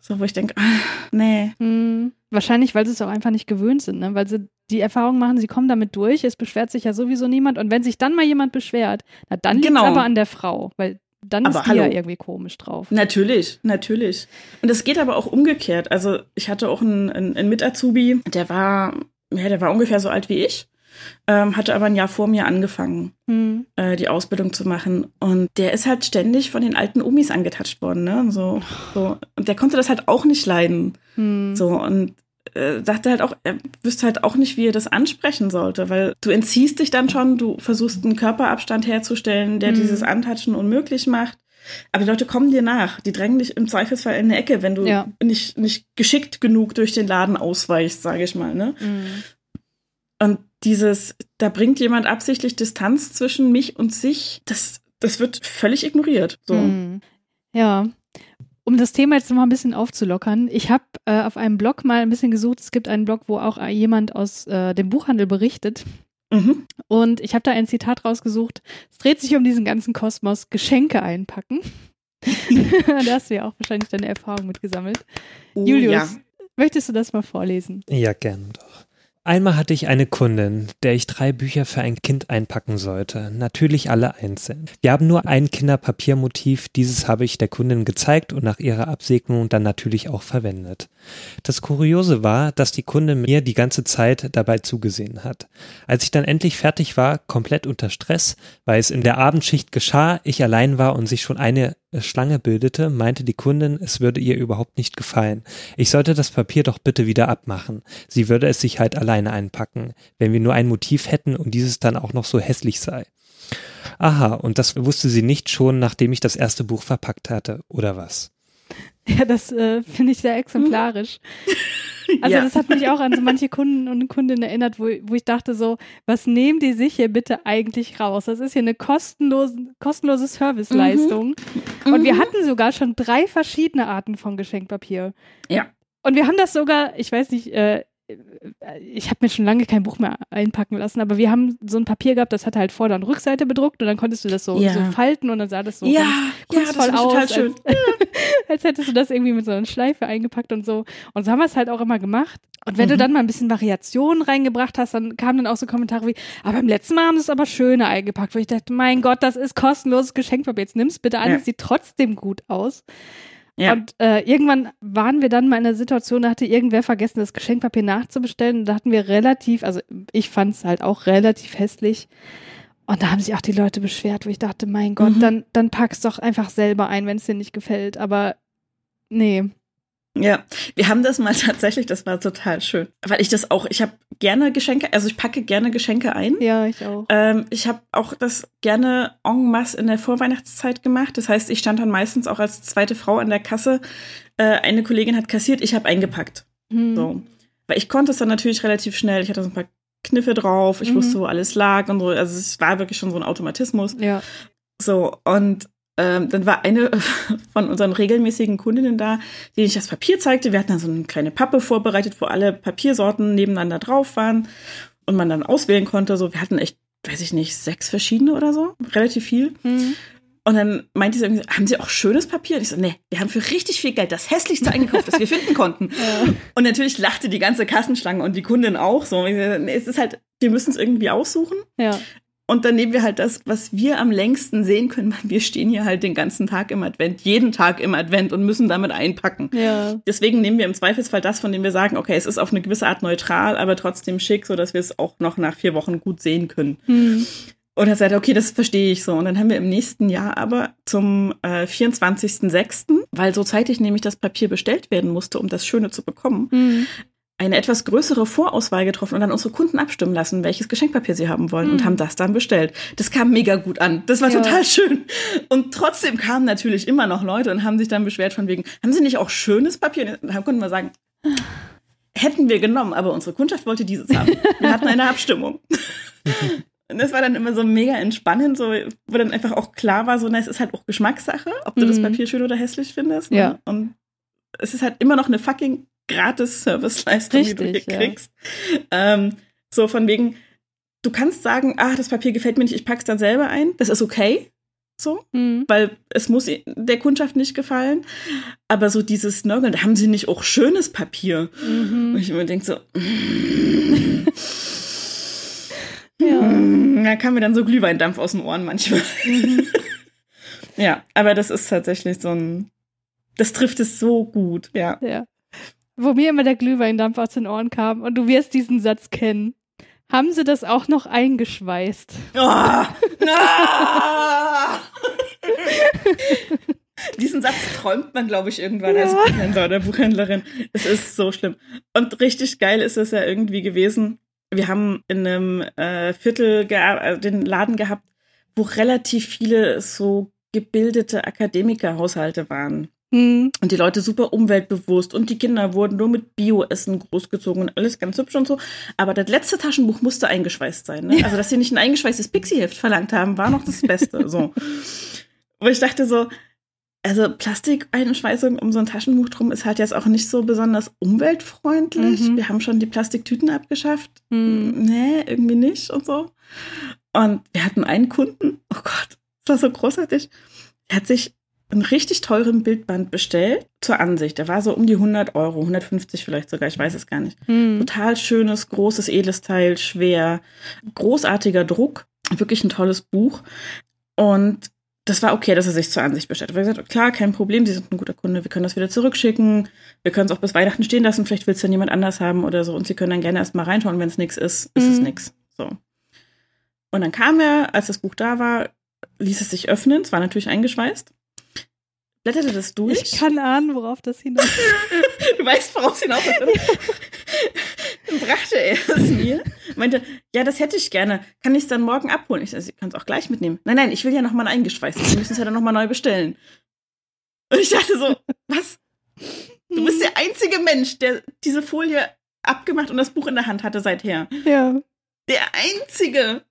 Speaker 3: So, wo ich denke, ah, nee.
Speaker 1: Mhm. Wahrscheinlich, weil sie es auch einfach nicht gewöhnt sind, ne? weil sie die Erfahrung machen, sie kommen damit durch, es beschwert sich ja sowieso niemand und wenn sich dann mal jemand beschwert, na, dann liegt es genau. aber an der Frau, weil dann aber ist die hallo. ja irgendwie komisch drauf.
Speaker 3: Natürlich, natürlich. Und es geht aber auch umgekehrt. Also ich hatte auch einen, einen, einen Mit-Azubi, der war, ja, der war ungefähr so alt wie ich. Ähm, hatte aber ein Jahr vor mir angefangen, hm. äh, die Ausbildung zu machen. Und der ist halt ständig von den alten Umis angetatscht worden, ne? Und so, so. Und der konnte das halt auch nicht leiden. Hm. So, und äh, sagte halt auch, er wüsste halt auch nicht, wie er das ansprechen sollte, weil du entziehst dich dann schon, du versuchst einen Körperabstand herzustellen, der mhm. dieses Antatschen unmöglich macht. Aber die Leute kommen dir nach. Die drängen dich im Zweifelsfall in eine Ecke, wenn du ja. nicht, nicht geschickt genug durch den Laden ausweichst, sage ich mal. Ne? Mhm. Und dieses, da bringt jemand absichtlich Distanz zwischen mich und sich, das, das wird völlig ignoriert. So. Mhm.
Speaker 1: Ja. Um das Thema jetzt noch mal ein bisschen aufzulockern, ich habe äh, auf einem Blog mal ein bisschen gesucht. Es gibt einen Blog, wo auch jemand aus äh, dem Buchhandel berichtet. Mhm. Und ich habe da ein Zitat rausgesucht. Es dreht sich um diesen ganzen Kosmos Geschenke einpacken. da hast du ja auch wahrscheinlich deine Erfahrung mitgesammelt. Oh, Julius, ja. möchtest du das mal vorlesen?
Speaker 2: Ja, gerne doch. Einmal hatte ich eine Kundin, der ich drei Bücher für ein Kind einpacken sollte. Natürlich alle einzeln. Wir haben nur ein Kinderpapiermotiv. Dieses habe ich der Kundin gezeigt und nach ihrer Absegnung dann natürlich auch verwendet. Das Kuriose war, dass die Kundin mir die ganze Zeit dabei zugesehen hat. Als ich dann endlich fertig war, komplett unter Stress, weil es in der Abendschicht geschah, ich allein war und sich schon eine Schlange bildete, meinte die Kundin, es würde ihr überhaupt nicht gefallen. Ich sollte das Papier doch bitte wieder abmachen. Sie würde es sich halt alleine einpacken, wenn wir nur ein Motiv hätten und dieses dann auch noch so hässlich sei. Aha, und das wusste sie nicht schon, nachdem ich das erste Buch verpackt hatte, oder was?
Speaker 1: Ja, das äh, finde ich sehr exemplarisch. Also ja. das hat mich auch an so manche Kunden und Kundinnen erinnert, wo, wo ich dachte so, was nehmen die sich hier bitte eigentlich raus? Das ist hier eine kostenlose, kostenlose Serviceleistung. Mhm. Und wir mhm. hatten sogar schon drei verschiedene Arten von Geschenkpapier.
Speaker 3: Ja.
Speaker 1: Und wir haben das sogar, ich weiß nicht, äh, ich habe mir schon lange kein Buch mehr einpacken lassen, aber wir haben so ein Papier gehabt, das hatte halt Vorder- und Rückseite bedruckt und dann konntest du das so, ja. so falten und dann sah das so
Speaker 3: ja, kunstvoll ja, das aus. Total schön.
Speaker 1: Als, als, hättest du das irgendwie mit so einer Schleife eingepackt und so. Und so haben wir es halt auch immer gemacht. Und wenn mhm. du dann mal ein bisschen Variationen reingebracht hast, dann kamen dann auch so Kommentare wie, aber beim letzten Mal haben sie es aber schöner eingepackt, wo ich dachte, mein Gott, das ist kostenloses Geschenkpapier. Jetzt nimm's bitte an, es sieht trotzdem gut aus. Ja. Und äh, irgendwann waren wir dann mal in der Situation, da hatte irgendwer vergessen, das Geschenkpapier nachzubestellen. Und da hatten wir relativ, also ich fand es halt auch relativ hässlich. Und da haben sich auch die Leute beschwert, wo ich dachte, mein Gott, mhm. dann, dann pack's doch einfach selber ein, wenn es dir nicht gefällt. Aber nee,
Speaker 3: ja, wir haben das mal tatsächlich, das war total schön. Weil ich das auch, ich habe gerne Geschenke, also ich packe gerne Geschenke ein.
Speaker 1: Ja, ich auch.
Speaker 3: Ähm, ich habe auch das gerne en masse in der Vorweihnachtszeit gemacht. Das heißt, ich stand dann meistens auch als zweite Frau an der Kasse. Äh, eine Kollegin hat kassiert, ich habe eingepackt. Hm. So. Weil ich konnte es dann natürlich relativ schnell. Ich hatte so ein paar Kniffe drauf, ich mhm. wusste, wo alles lag und so. Also es war wirklich schon so ein Automatismus.
Speaker 1: Ja.
Speaker 3: So, und ähm, dann war eine von unseren regelmäßigen Kundinnen da, die ich das Papier zeigte. Wir hatten dann so eine kleine Pappe vorbereitet, wo alle Papiersorten nebeneinander drauf waren und man dann auswählen konnte. So, wir hatten echt, weiß ich nicht, sechs verschiedene oder so, relativ viel. Mhm. Und dann meinte sie irgendwie, haben Sie auch schönes Papier? Und ich so, nee, wir haben für richtig viel Geld das hässlichste eingekauft, das wir finden konnten. Ja. Und natürlich lachte die ganze Kassenschlange und die Kundin auch so. Es ist halt, wir müssen es irgendwie aussuchen.
Speaker 1: Ja.
Speaker 3: Und dann nehmen wir halt das, was wir am längsten sehen können. Wir stehen hier halt den ganzen Tag im Advent, jeden Tag im Advent und müssen damit einpacken.
Speaker 1: Ja.
Speaker 3: Deswegen nehmen wir im Zweifelsfall das, von dem wir sagen, okay, es ist auf eine gewisse Art neutral, aber trotzdem schick, so dass wir es auch noch nach vier Wochen gut sehen können. Hm. Und er sagte, okay, das verstehe ich so. Und dann haben wir im nächsten Jahr aber zum äh, 24.06., weil so zeitig nämlich das Papier bestellt werden musste, um das Schöne zu bekommen, mhm eine etwas größere Vorauswahl getroffen und dann unsere Kunden abstimmen lassen, welches Geschenkpapier sie haben wollen mhm. und haben das dann bestellt. Das kam mega gut an. Das war ja. total schön. Und trotzdem kamen natürlich immer noch Leute und haben sich dann beschwert von wegen, haben sie nicht auch schönes Papier? Und dann konnten wir sagen, hätten wir genommen, aber unsere Kundschaft wollte dieses haben. Wir hatten eine Abstimmung. Und das war dann immer so mega entspannend, so, wo dann einfach auch klar war, so, na, es ist halt auch Geschmackssache, ob du mhm. das Papier schön oder hässlich findest.
Speaker 1: Ne? Ja.
Speaker 3: Und es ist halt immer noch eine fucking gratis Serviceleistung, die du hier ja. kriegst. Ähm, so von wegen, du kannst sagen, ah, das Papier gefällt mir nicht, ich pack's dann selber ein. Das ist okay. So, mhm. weil es muss der Kundschaft nicht gefallen. Aber so dieses Nörgeln, da haben sie nicht auch schönes Papier. Mhm. Und ich immer denke so, ja. da kam mir dann so Glühweindampf aus den Ohren manchmal. Mhm. ja, aber das ist tatsächlich so ein, das trifft es so gut, ja.
Speaker 1: Ja wo mir immer der Glühweindampf aus den Ohren kam und du wirst diesen Satz kennen. Haben sie das auch noch eingeschweißt? Oh,
Speaker 3: ah! Diesen Satz träumt man, glaube ich, irgendwann ja. als Buchhändler oder Buchhändlerin. Es ist so schlimm. Und richtig geil ist es ja irgendwie gewesen. Wir haben in einem äh, Viertel also den Laden gehabt, wo relativ viele so gebildete Akademikerhaushalte waren. Mhm. Und die Leute super umweltbewusst und die Kinder wurden nur mit Bioessen großgezogen und alles ganz hübsch und so. Aber das letzte Taschenbuch musste eingeschweißt sein. Ne? Also, dass sie nicht ein eingeschweißtes Pixie-Heft verlangt haben, war noch das Beste. so. Wo ich dachte so, also Plastikeinschweißung um so ein Taschenbuch drum ist halt jetzt auch nicht so besonders umweltfreundlich. Mhm. Wir haben schon die Plastiktüten abgeschafft. Mhm. Nee, irgendwie nicht und so. Und wir hatten einen Kunden, oh Gott, das war so großartig. Er hat sich einen richtig teuren Bildband bestellt zur Ansicht. Der war so um die 100 Euro, 150 vielleicht sogar, ich weiß es gar nicht. Hm. Total schönes, großes, edles Teil, schwer, großartiger Druck, wirklich ein tolles Buch. Und das war okay, dass er sich zur Ansicht bestellt. Er hat gesagt, klar, kein Problem, Sie sind ein guter Kunde, wir können das wieder zurückschicken, wir können es auch bis Weihnachten stehen lassen, vielleicht will es dann jemand anders haben oder so und Sie können dann gerne erstmal reinschauen, wenn es nichts ist, ist mhm. es nichts. So. Und dann kam er, als das Buch da war, ließ es sich öffnen, es war natürlich eingeschweißt blätterte das durch.
Speaker 1: Ich kann ahnen, worauf das hinaus.
Speaker 3: du weißt, worauf es hinaus ist. dann brachte er es mir, meinte, ja, das hätte ich gerne. Kann ich es dann morgen abholen? Ich also, kann es auch gleich mitnehmen. Nein, nein, ich will ja nochmal eingeschweißt. Wir müssen es ja dann nochmal neu bestellen. Und ich dachte so, was? Du bist der einzige Mensch, der diese Folie abgemacht und das Buch in der Hand hatte seither.
Speaker 1: Ja.
Speaker 3: Der einzige.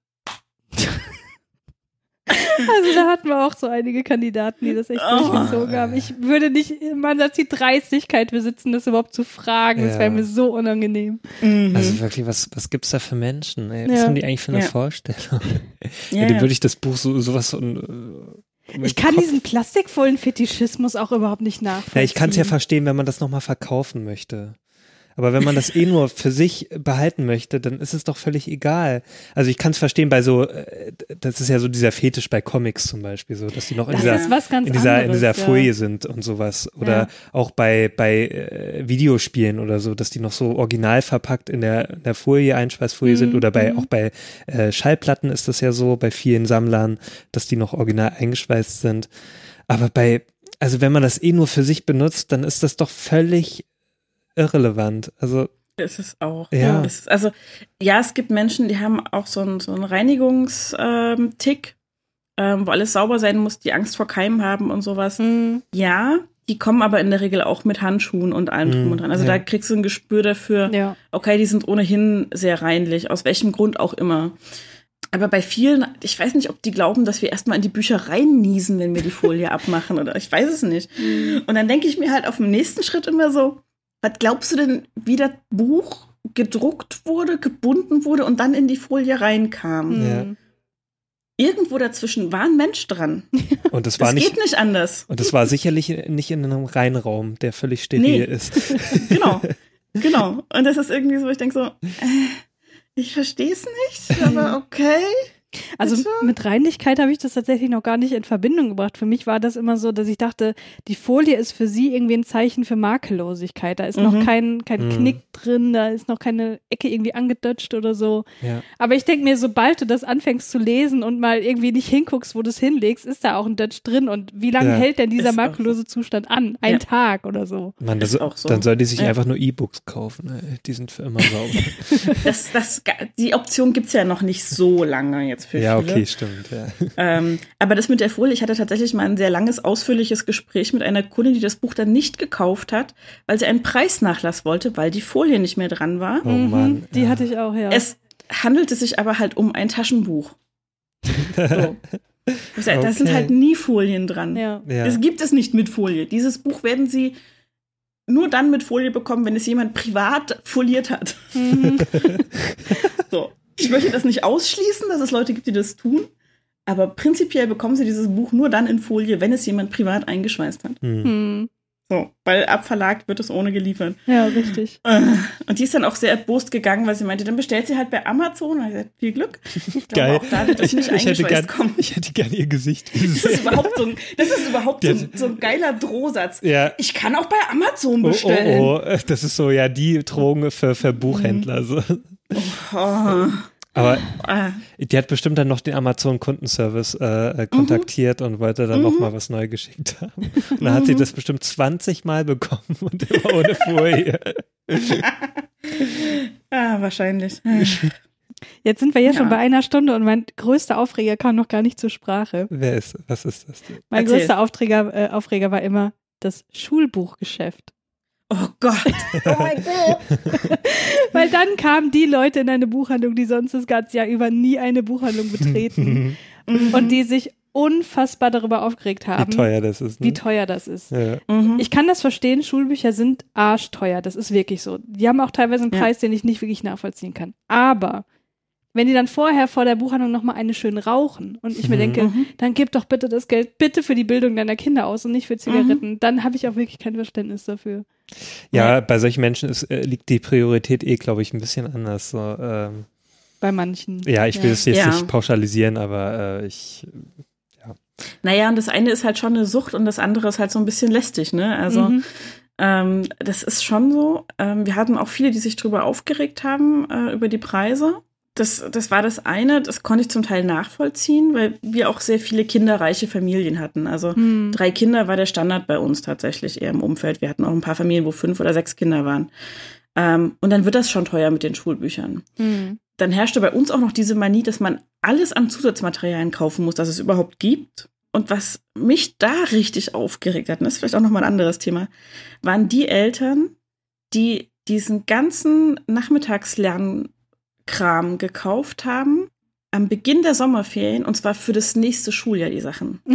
Speaker 1: Also da hatten wir auch so einige Kandidaten, die das echt oh. durchgezogen haben. Ich würde nicht man hat die Dreistigkeit besitzen, das überhaupt zu fragen. Das wäre mir so unangenehm.
Speaker 2: Mhm. Also wirklich, was, was gibt's da für Menschen? Ey? Was ja. haben die eigentlich für eine ja. Vorstellung? Ja, ja, würde ich das Buch so sowas so äh,
Speaker 1: ich kann Kopf. diesen plastikvollen Fetischismus auch überhaupt nicht nachvollziehen.
Speaker 2: Ja, ich kann es ja verstehen, wenn man das nochmal verkaufen möchte. Aber wenn man das eh nur für sich behalten möchte, dann ist es doch völlig egal. Also ich kann es verstehen bei so, äh, das ist ja so dieser Fetisch bei Comics zum Beispiel, so, dass die noch in dieser, in dieser, anderes, in dieser Folie ja. sind und sowas. Oder ja. auch bei, bei äh, Videospielen oder so, dass die noch so original verpackt in der, in der Folie, Einschweißfolie mhm. sind. Oder bei, mhm. auch bei äh, Schallplatten ist das ja so, bei vielen Sammlern, dass die noch original eingeschweißt sind. Aber bei, also wenn man das eh nur für sich benutzt, dann ist das doch völlig irrelevant. Also
Speaker 3: ist es auch. Ja. Ist, also ja, es gibt Menschen, die haben auch so einen, so einen Reinigungstick, ähm, wo alles sauber sein muss, die Angst vor Keimen haben und sowas. Mhm. Ja, die kommen aber in der Regel auch mit Handschuhen und allem drum mhm, und dran. Also ja. da kriegst du ein Gespür dafür, ja. okay, die sind ohnehin sehr reinlich, aus welchem Grund auch immer. Aber bei vielen, ich weiß nicht, ob die glauben, dass wir erstmal in die Bücher reinniesen, wenn wir die Folie abmachen oder ich weiß es nicht. Mhm. Und dann denke ich mir halt auf dem nächsten Schritt immer so, was glaubst du denn, wie das Buch gedruckt wurde, gebunden wurde und dann in die Folie reinkam? Ja. Irgendwo dazwischen war ein Mensch dran.
Speaker 2: Und das war das nicht,
Speaker 3: geht nicht anders.
Speaker 2: Und das war sicherlich nicht in einem Reinraum, der völlig steril nee. ist.
Speaker 3: genau, genau. Und das ist irgendwie so, ich denke so, äh, ich verstehe es nicht, aber okay.
Speaker 1: Also Bitte? mit Reinlichkeit habe ich das tatsächlich noch gar nicht in Verbindung gebracht. Für mich war das immer so, dass ich dachte, die Folie ist für sie irgendwie ein Zeichen für Makellosigkeit. Da ist mhm. noch kein, kein mhm. Knick drin, da ist noch keine Ecke irgendwie angedutscht oder so. Ja. Aber ich denke mir, sobald du das anfängst zu lesen und mal irgendwie nicht hinguckst, wo du es hinlegst, ist da auch ein Dutch drin. Und wie lange ja. hält denn dieser ist makellose so. Zustand an? Ein ja. Tag oder so.
Speaker 2: Man, das, so. Dann soll die sich einfach nur E-Books kaufen. Die sind für immer sauber.
Speaker 3: das, das, die Option gibt es ja noch nicht so lange jetzt für
Speaker 2: ja,
Speaker 3: viele.
Speaker 2: okay, stimmt. Ja.
Speaker 3: Ähm, aber das mit der Folie, ich hatte tatsächlich mal ein sehr langes, ausführliches Gespräch mit einer Kundin, die das Buch dann nicht gekauft hat, weil sie einen Preisnachlass wollte, weil die Folie nicht mehr dran war.
Speaker 1: Oh Mann. Mhm, die ja. hatte ich auch, ja.
Speaker 3: Es handelte sich aber halt um ein Taschenbuch. so. Da okay. sind halt nie Folien dran. Ja. Ja. Es gibt es nicht mit Folie. Dieses Buch werden sie nur dann mit Folie bekommen, wenn es jemand privat foliert hat. Mhm. so. Ich möchte das nicht ausschließen, dass es Leute gibt, die das tun. Aber prinzipiell bekommen sie dieses Buch nur dann in Folie, wenn es jemand privat eingeschweißt hat. Hm. So, weil abverlagt wird es ohne geliefert.
Speaker 1: Ja, richtig.
Speaker 3: Äh, und die ist dann auch sehr erbost gegangen, weil sie meinte, dann bestellt sie halt bei Amazon. Und ich gesagt, viel Glück.
Speaker 2: Ich Geil. Auch da wird das nicht ich, hätte gern, kommen. Ich hätte gern ihr Gesicht.
Speaker 3: Das ist überhaupt so ein, das ist überhaupt so, ein, so ein geiler Drohsatz. Ja. Ich kann auch bei Amazon bestellen.
Speaker 2: Oh, oh, oh. Das ist so, ja, die Drohung für, für Buchhändler. So.
Speaker 3: Oh.
Speaker 2: Aber ah. die hat bestimmt dann noch den Amazon-Kundenservice äh, äh kontaktiert mhm. und wollte dann mhm. noch mal was neu geschickt haben. Und dann mhm. hat sie mhm. das bestimmt 20 Mal bekommen und immer ohne Folie.
Speaker 3: ah, wahrscheinlich.
Speaker 1: Jetzt sind wir ja, schon bei einer Stunde und mein größter Aufreger kam noch gar nicht zur Sprache.
Speaker 2: Wer ist, was ist das?
Speaker 1: Denn? Mein Erzähl. größter Aufreger, äh, Aufreger war immer das Schulbuchgeschäft.
Speaker 3: Oh Gott. Oh mein
Speaker 1: Gott. Weil dann kamen die Leute in eine Buchhandlung, die sonst das ganze Jahr über nie eine Buchhandlung betreten mhm. und die sich unfassbar darüber aufgeregt haben.
Speaker 2: Wie teuer das ist.
Speaker 1: Ne? Wie teuer das ist. Ja. Mhm. Ich kann das verstehen, Schulbücher sind arschteuer, das ist wirklich so. Die haben auch teilweise einen Preis, ja. den ich nicht wirklich nachvollziehen kann. Aber wenn die dann vorher vor der Buchhandlung nochmal eine schön rauchen und ich mir mhm. denke, mhm. dann gib doch bitte das Geld bitte für die Bildung deiner Kinder aus und nicht für Zigaretten, mhm. dann habe ich auch wirklich kein Verständnis dafür.
Speaker 2: Ja, ja. bei solchen Menschen ist, äh, liegt die Priorität eh, glaube ich, ein bisschen anders. So, ähm,
Speaker 1: bei manchen.
Speaker 2: Ja, ich will es jetzt ja. nicht pauschalisieren, aber äh, ich ja.
Speaker 3: Naja, und das eine ist halt schon eine Sucht und das andere ist halt so ein bisschen lästig, ne? Also mhm. ähm, das ist schon so. Ähm, wir hatten auch viele, die sich darüber aufgeregt haben, äh, über die Preise das, das war das eine, das konnte ich zum Teil nachvollziehen, weil wir auch sehr viele kinderreiche Familien hatten. Also hm. drei Kinder war der Standard bei uns tatsächlich eher im Umfeld. Wir hatten auch ein paar Familien, wo fünf oder sechs Kinder waren. Ähm, und dann wird das schon teuer mit den Schulbüchern. Hm. Dann herrschte bei uns auch noch diese Manie, dass man alles an Zusatzmaterialien kaufen muss, das es überhaupt gibt. Und was mich da richtig aufgeregt hat, und das ist vielleicht auch nochmal ein anderes Thema, waren die Eltern, die diesen ganzen Nachmittagslernen Kram gekauft haben am Beginn der Sommerferien und zwar für das nächste Schuljahr die Sachen.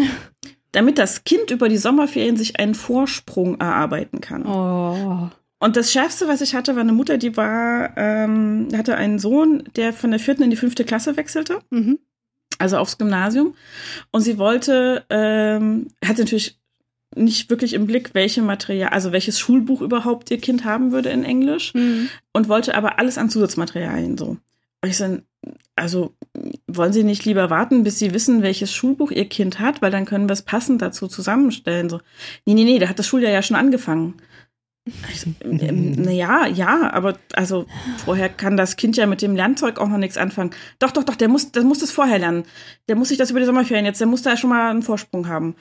Speaker 3: damit das Kind über die Sommerferien sich einen Vorsprung erarbeiten kann. Oh. Und das Schärfste, was ich hatte, war eine Mutter, die war, ähm, hatte einen Sohn, der von der vierten in die fünfte Klasse wechselte. Mhm. Also aufs Gymnasium. Und sie wollte, ähm, hatte natürlich nicht wirklich im Blick, welche Material, also welches Schulbuch überhaupt ihr Kind haben würde in Englisch mhm. und wollte aber alles an Zusatzmaterialien so. Ich so, also wollen Sie nicht lieber warten, bis Sie wissen, welches Schulbuch Ihr Kind hat, weil dann können wir es passend dazu zusammenstellen. So, nee, nee, nee, da hat das Schuljahr ja schon angefangen. So, ähm, naja, ja, aber also vorher kann das Kind ja mit dem Lernzeug auch noch nichts anfangen. Doch, doch, doch, der muss, der muss das vorher lernen. Der muss sich das über die Sommerferien jetzt, der muss da ja schon mal einen Vorsprung haben.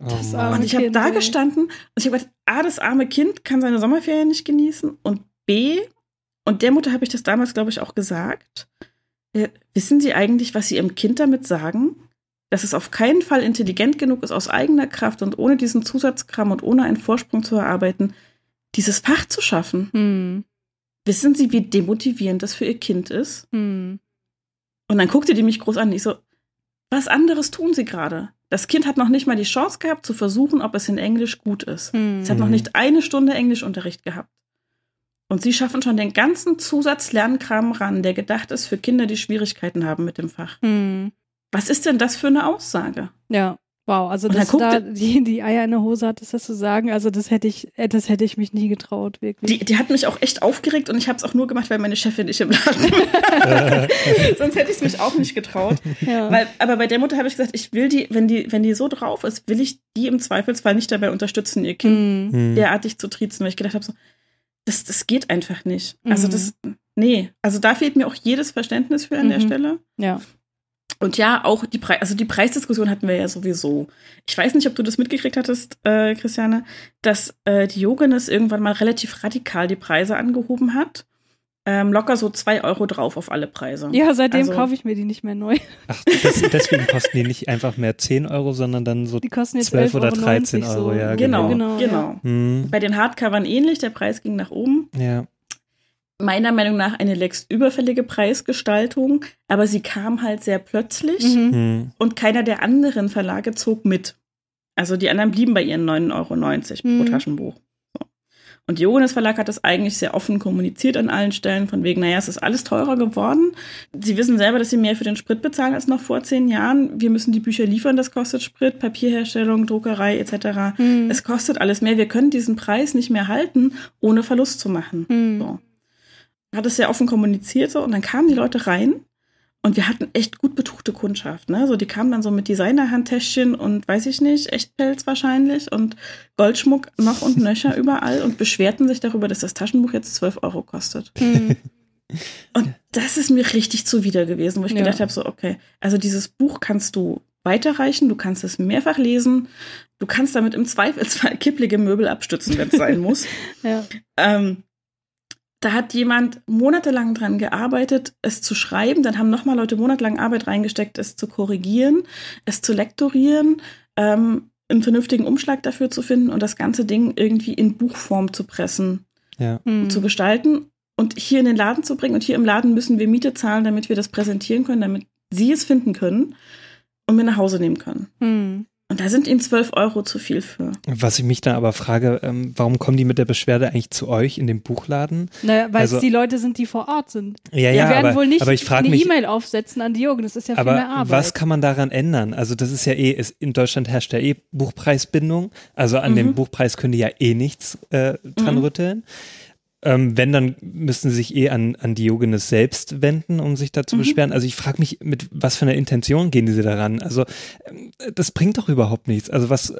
Speaker 3: Oh und ich habe da gestanden und ich habe gedacht, A, das arme Kind kann seine Sommerferien nicht genießen und B, und der Mutter habe ich das damals, glaube ich, auch gesagt, äh, wissen Sie eigentlich, was Sie Ihrem Kind damit sagen? Dass es auf keinen Fall intelligent genug ist, aus eigener Kraft und ohne diesen Zusatzkram und ohne einen Vorsprung zu erarbeiten, dieses Fach zu schaffen. Hm. Wissen Sie, wie demotivierend das für Ihr Kind ist? Hm. Und dann guckte die mich groß an. Ich so, was anderes tun Sie gerade? Das Kind hat noch nicht mal die Chance gehabt, zu versuchen, ob es in Englisch gut ist. Mhm. Es hat noch nicht eine Stunde Englischunterricht gehabt. Und sie schaffen schon den ganzen Zusatzlernkram ran, der gedacht ist für Kinder, die Schwierigkeiten haben mit dem Fach. Mhm. Was ist denn das für eine Aussage?
Speaker 1: Ja. Wow, also dass du da die, die Eier in der Hose hattest, das zu sagen, also das hätte ich, äh, das hätte ich mich nie getraut, wirklich.
Speaker 3: Die, die hat mich auch echt aufgeregt und ich habe es auch nur gemacht, weil meine Chefin nicht im Laden war. Sonst hätte ich es mich auch nicht getraut. Ja. Weil, aber bei der Mutter habe ich gesagt, ich will die, wenn die, wenn die so drauf ist, will ich die im Zweifelsfall nicht dabei unterstützen, ihr Kind mhm. derartig zu triezen, weil ich gedacht habe, so, das, das geht einfach nicht. Also mhm. das, nee, also da fehlt mir auch jedes Verständnis für an mhm. der Stelle.
Speaker 1: Ja.
Speaker 3: Und ja, auch die Preis, also die Preisdiskussion hatten wir ja sowieso. Ich weiß nicht, ob du das mitgekriegt hattest, äh, Christiane, dass äh, die Jogenes irgendwann mal relativ radikal die Preise angehoben hat. Ähm, locker so zwei Euro drauf auf alle Preise.
Speaker 1: Ja, seitdem also, kaufe ich mir die nicht mehr neu.
Speaker 2: Ach, das, deswegen kosten die nicht einfach mehr 10 Euro, sondern dann so die kosten jetzt 12 oder 13 Euro. So. Ja,
Speaker 3: genau, genau. genau. Ja. Hm. Bei den Hardcovern ähnlich, der Preis ging nach oben.
Speaker 2: Ja
Speaker 3: meiner Meinung nach eine längst überfällige Preisgestaltung, aber sie kam halt sehr plötzlich mhm. mhm. und keiner der anderen Verlage zog mit. Also die anderen blieben bei ihren 9,90 Euro mhm. pro Taschenbuch. Und Johannes Verlag hat das eigentlich sehr offen kommuniziert an allen Stellen, von wegen, naja, es ist alles teurer geworden. Sie wissen selber, dass sie mehr für den Sprit bezahlen als noch vor zehn Jahren. Wir müssen die Bücher liefern, das kostet Sprit, Papierherstellung, Druckerei etc. Mhm. Es kostet alles mehr. Wir können diesen Preis nicht mehr halten, ohne Verlust zu machen. Mhm. So hat es sehr offen kommuniziert so und dann kamen die Leute rein und wir hatten echt gut betuchte Kundschaft, ne? So die kamen dann so mit Designerhandtäschchen und weiß ich nicht, Echtpelz wahrscheinlich und Goldschmuck noch und nöcher überall und beschwerten sich darüber, dass das Taschenbuch jetzt 12 Euro kostet. Mhm. Und das ist mir richtig zuwider gewesen, wo ich ja. gedacht habe, so, okay, also dieses Buch kannst du weiterreichen, du kannst es mehrfach lesen, du kannst damit im Zweifelsfall kipplige Möbel abstützen, wenn es sein muss. ja. ähm, da hat jemand monatelang dran gearbeitet, es zu schreiben. Dann haben nochmal Leute monatelang Arbeit reingesteckt, es zu korrigieren, es zu lektorieren, ähm, einen vernünftigen Umschlag dafür zu finden und das ganze Ding irgendwie in Buchform zu pressen, ja. Mhm. zu gestalten und hier in den Laden zu bringen. Und hier im Laden müssen wir Miete zahlen, damit wir das präsentieren können, damit Sie es finden können und mir nach Hause nehmen können. Mhm. Und da sind ihnen 12 Euro zu viel für.
Speaker 2: Was ich mich dann aber frage, ähm, warum kommen die mit der Beschwerde eigentlich zu euch in den Buchladen?
Speaker 1: Naja, weil also, es die Leute sind, die vor Ort sind.
Speaker 2: Ja, ja,
Speaker 1: die werden
Speaker 2: aber,
Speaker 1: wohl nicht
Speaker 2: aber ich
Speaker 1: eine
Speaker 2: mich,
Speaker 1: E-Mail aufsetzen an Diogen, das ist ja viel mehr Arbeit.
Speaker 2: Was kann man daran ändern? Also das ist ja eh, ist, in Deutschland herrscht ja eh Buchpreisbindung. Also an mhm. dem Buchpreis können die ja eh nichts äh, dran mhm. rütteln. Ähm, wenn, dann müssten sie sich eh an, an Diogenes selbst wenden, um sich da zu mhm. beschweren. Also ich frage mich, mit was für einer Intention gehen diese daran? Also ähm, das bringt doch überhaupt nichts. Also was,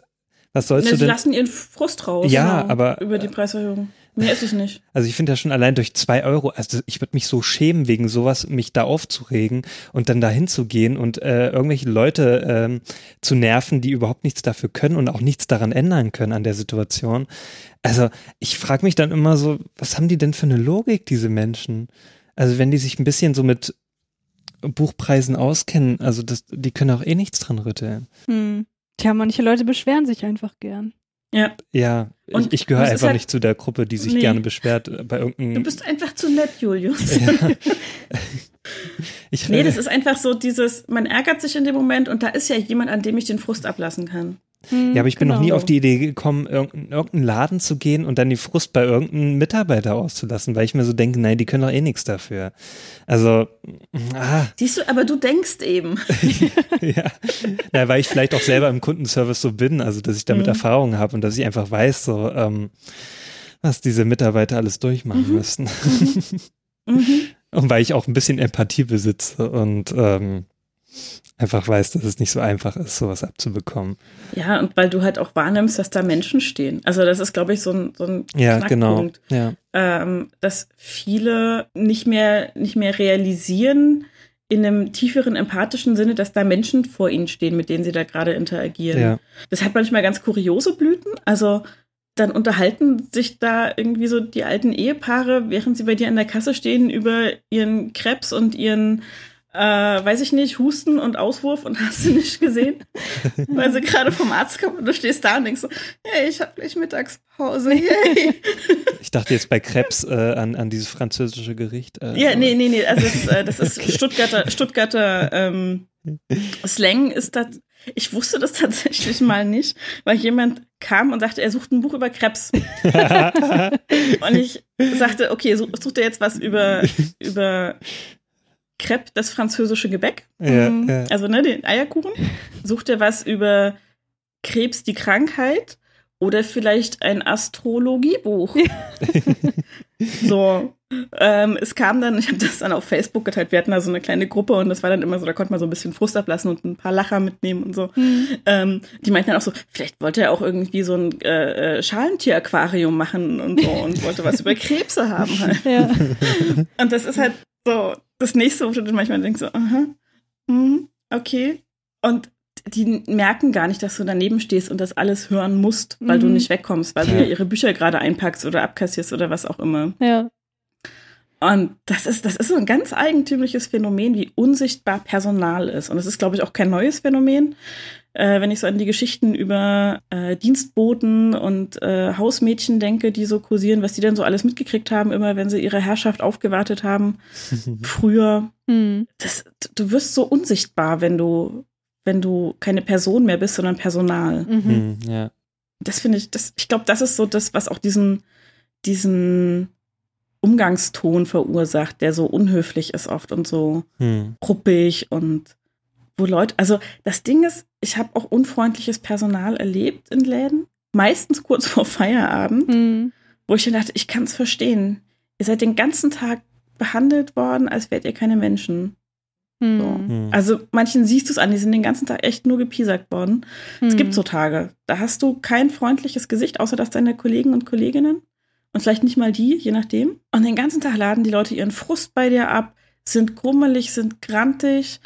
Speaker 2: was sollst Na, du denn?
Speaker 3: Sie lassen ihren Frust raus.
Speaker 2: Ja, aber.
Speaker 3: Über die Preiserhöhung. Mehr ist es nicht.
Speaker 2: Also ich finde ja schon allein durch zwei Euro, also ich würde mich so schämen wegen sowas, mich da aufzuregen und dann dahin zu gehen und äh, irgendwelche Leute ähm, zu nerven, die überhaupt nichts dafür können und auch nichts daran ändern können an der Situation. Also ich frage mich dann immer so, was haben die denn für eine Logik, diese Menschen? Also wenn die sich ein bisschen so mit Buchpreisen auskennen, also das, die können auch eh nichts dran rütteln.
Speaker 1: Hm. Tja, manche Leute beschweren sich einfach gern.
Speaker 3: Ja.
Speaker 2: Ja, und ich, ich gehöre einfach halt, nicht zu der Gruppe, die sich nee. gerne beschwert äh, bei irgendeinem.
Speaker 3: Du bist einfach zu nett, Julius. Ja. ich, nee, das ist einfach so dieses, man ärgert sich in dem Moment und da ist ja jemand, an dem ich den Frust ablassen kann.
Speaker 2: Hm, ja, aber ich bin genau. noch nie auf die Idee gekommen, in irgendeinen Laden zu gehen und dann die Frust bei irgendeinem Mitarbeiter auszulassen, weil ich mir so denke, nein, die können doch eh nichts dafür. Also,
Speaker 3: ah. Siehst du, aber du denkst eben.
Speaker 2: ja. ja, weil ich vielleicht auch selber im Kundenservice so bin, also dass ich damit mhm. Erfahrung habe und dass ich einfach weiß, so, ähm, was diese Mitarbeiter alles durchmachen mhm. müssen. mhm. Und weil ich auch ein bisschen Empathie besitze und ähm, einfach weiß, dass es nicht so einfach ist, sowas abzubekommen.
Speaker 3: Ja, und weil du halt auch wahrnimmst, dass da Menschen stehen. Also das ist, glaube ich, so ein, so ein
Speaker 2: ja, genau. Ja.
Speaker 3: Ähm, dass viele nicht mehr, nicht mehr realisieren, in einem tieferen empathischen Sinne, dass da Menschen vor ihnen stehen, mit denen sie da gerade interagieren. Ja. Das hat manchmal ganz kuriose Blüten. Also dann unterhalten sich da irgendwie so die alten Ehepaare, während sie bei dir an der Kasse stehen, über ihren Krebs und ihren äh, weiß ich nicht, Husten und Auswurf und hast du nicht gesehen? Weil sie gerade vom Arzt kommen und du stehst da und denkst so, hey, ich habe gleich Mittagspause, yay.
Speaker 2: Ich dachte jetzt bei Krebs äh, an, an dieses französische Gericht.
Speaker 3: Äh, ja, nee, nee, nee, also das ist, äh, das ist okay. Stuttgarter, Stuttgarter ähm, Slang ist das, ich wusste das tatsächlich mal nicht, weil jemand kam und sagte, er sucht ein Buch über Krebs. und ich sagte, okay, sucht er jetzt was über, über Crepe, das französische Gebäck. Ja, mhm. ja. Also ne, den Eierkuchen. Sucht er was über Krebs, die Krankheit oder vielleicht ein Astrologiebuch. so. Ähm, es kam dann, ich habe das dann auf Facebook geteilt, wir hatten da so eine kleine Gruppe und das war dann immer so, da konnte man so ein bisschen Frust ablassen und ein paar Lacher mitnehmen und so. Mhm. Ähm, die meinten dann auch so, vielleicht wollte er auch irgendwie so ein äh, äh Schalentier-Aquarium machen und so und wollte was über Krebse haben halt. Ja. Und das ist halt so, das nächste, wo du dann manchmal denkst, so, aha, mh, okay. Und die merken gar nicht, dass du daneben stehst und das alles hören musst, weil mhm. du nicht wegkommst, weil ja. du ja ihre Bücher gerade einpackst oder abkassierst oder was auch immer.
Speaker 1: Ja.
Speaker 3: Und das ist, das ist so ein ganz eigentümliches Phänomen, wie unsichtbar Personal ist. Und es ist, glaube ich, auch kein neues Phänomen äh, wenn ich so an die Geschichten über äh, Dienstboten und äh, Hausmädchen denke, die so kursieren, was die denn so alles mitgekriegt haben, immer wenn sie ihre Herrschaft aufgewartet haben, früher. Mhm. Das, du wirst so unsichtbar, wenn du, wenn du keine Person mehr bist, sondern Personal.
Speaker 2: Mhm. Mhm, ja.
Speaker 3: Das finde ich, das, ich glaube, das ist so das, was auch diesen, diesen Umgangston verursacht, der so unhöflich ist oft und so hm. ruppig und wo Leute, also das Ding ist, ich habe auch unfreundliches Personal erlebt in Läden, meistens kurz vor Feierabend, mhm. wo ich dann dachte, ich kann es verstehen. Ihr seid den ganzen Tag behandelt worden, als wärt ihr keine Menschen. Mhm. So. Mhm. Also manchen siehst du es an, die sind den ganzen Tag echt nur gepiesackt worden. Mhm. Es gibt so Tage, da hast du kein freundliches Gesicht, außer dass deine Kollegen und Kolleginnen. und vielleicht nicht mal die, je nachdem. Und den ganzen Tag laden die Leute ihren Frust bei dir ab, sind grummelig, sind grantig.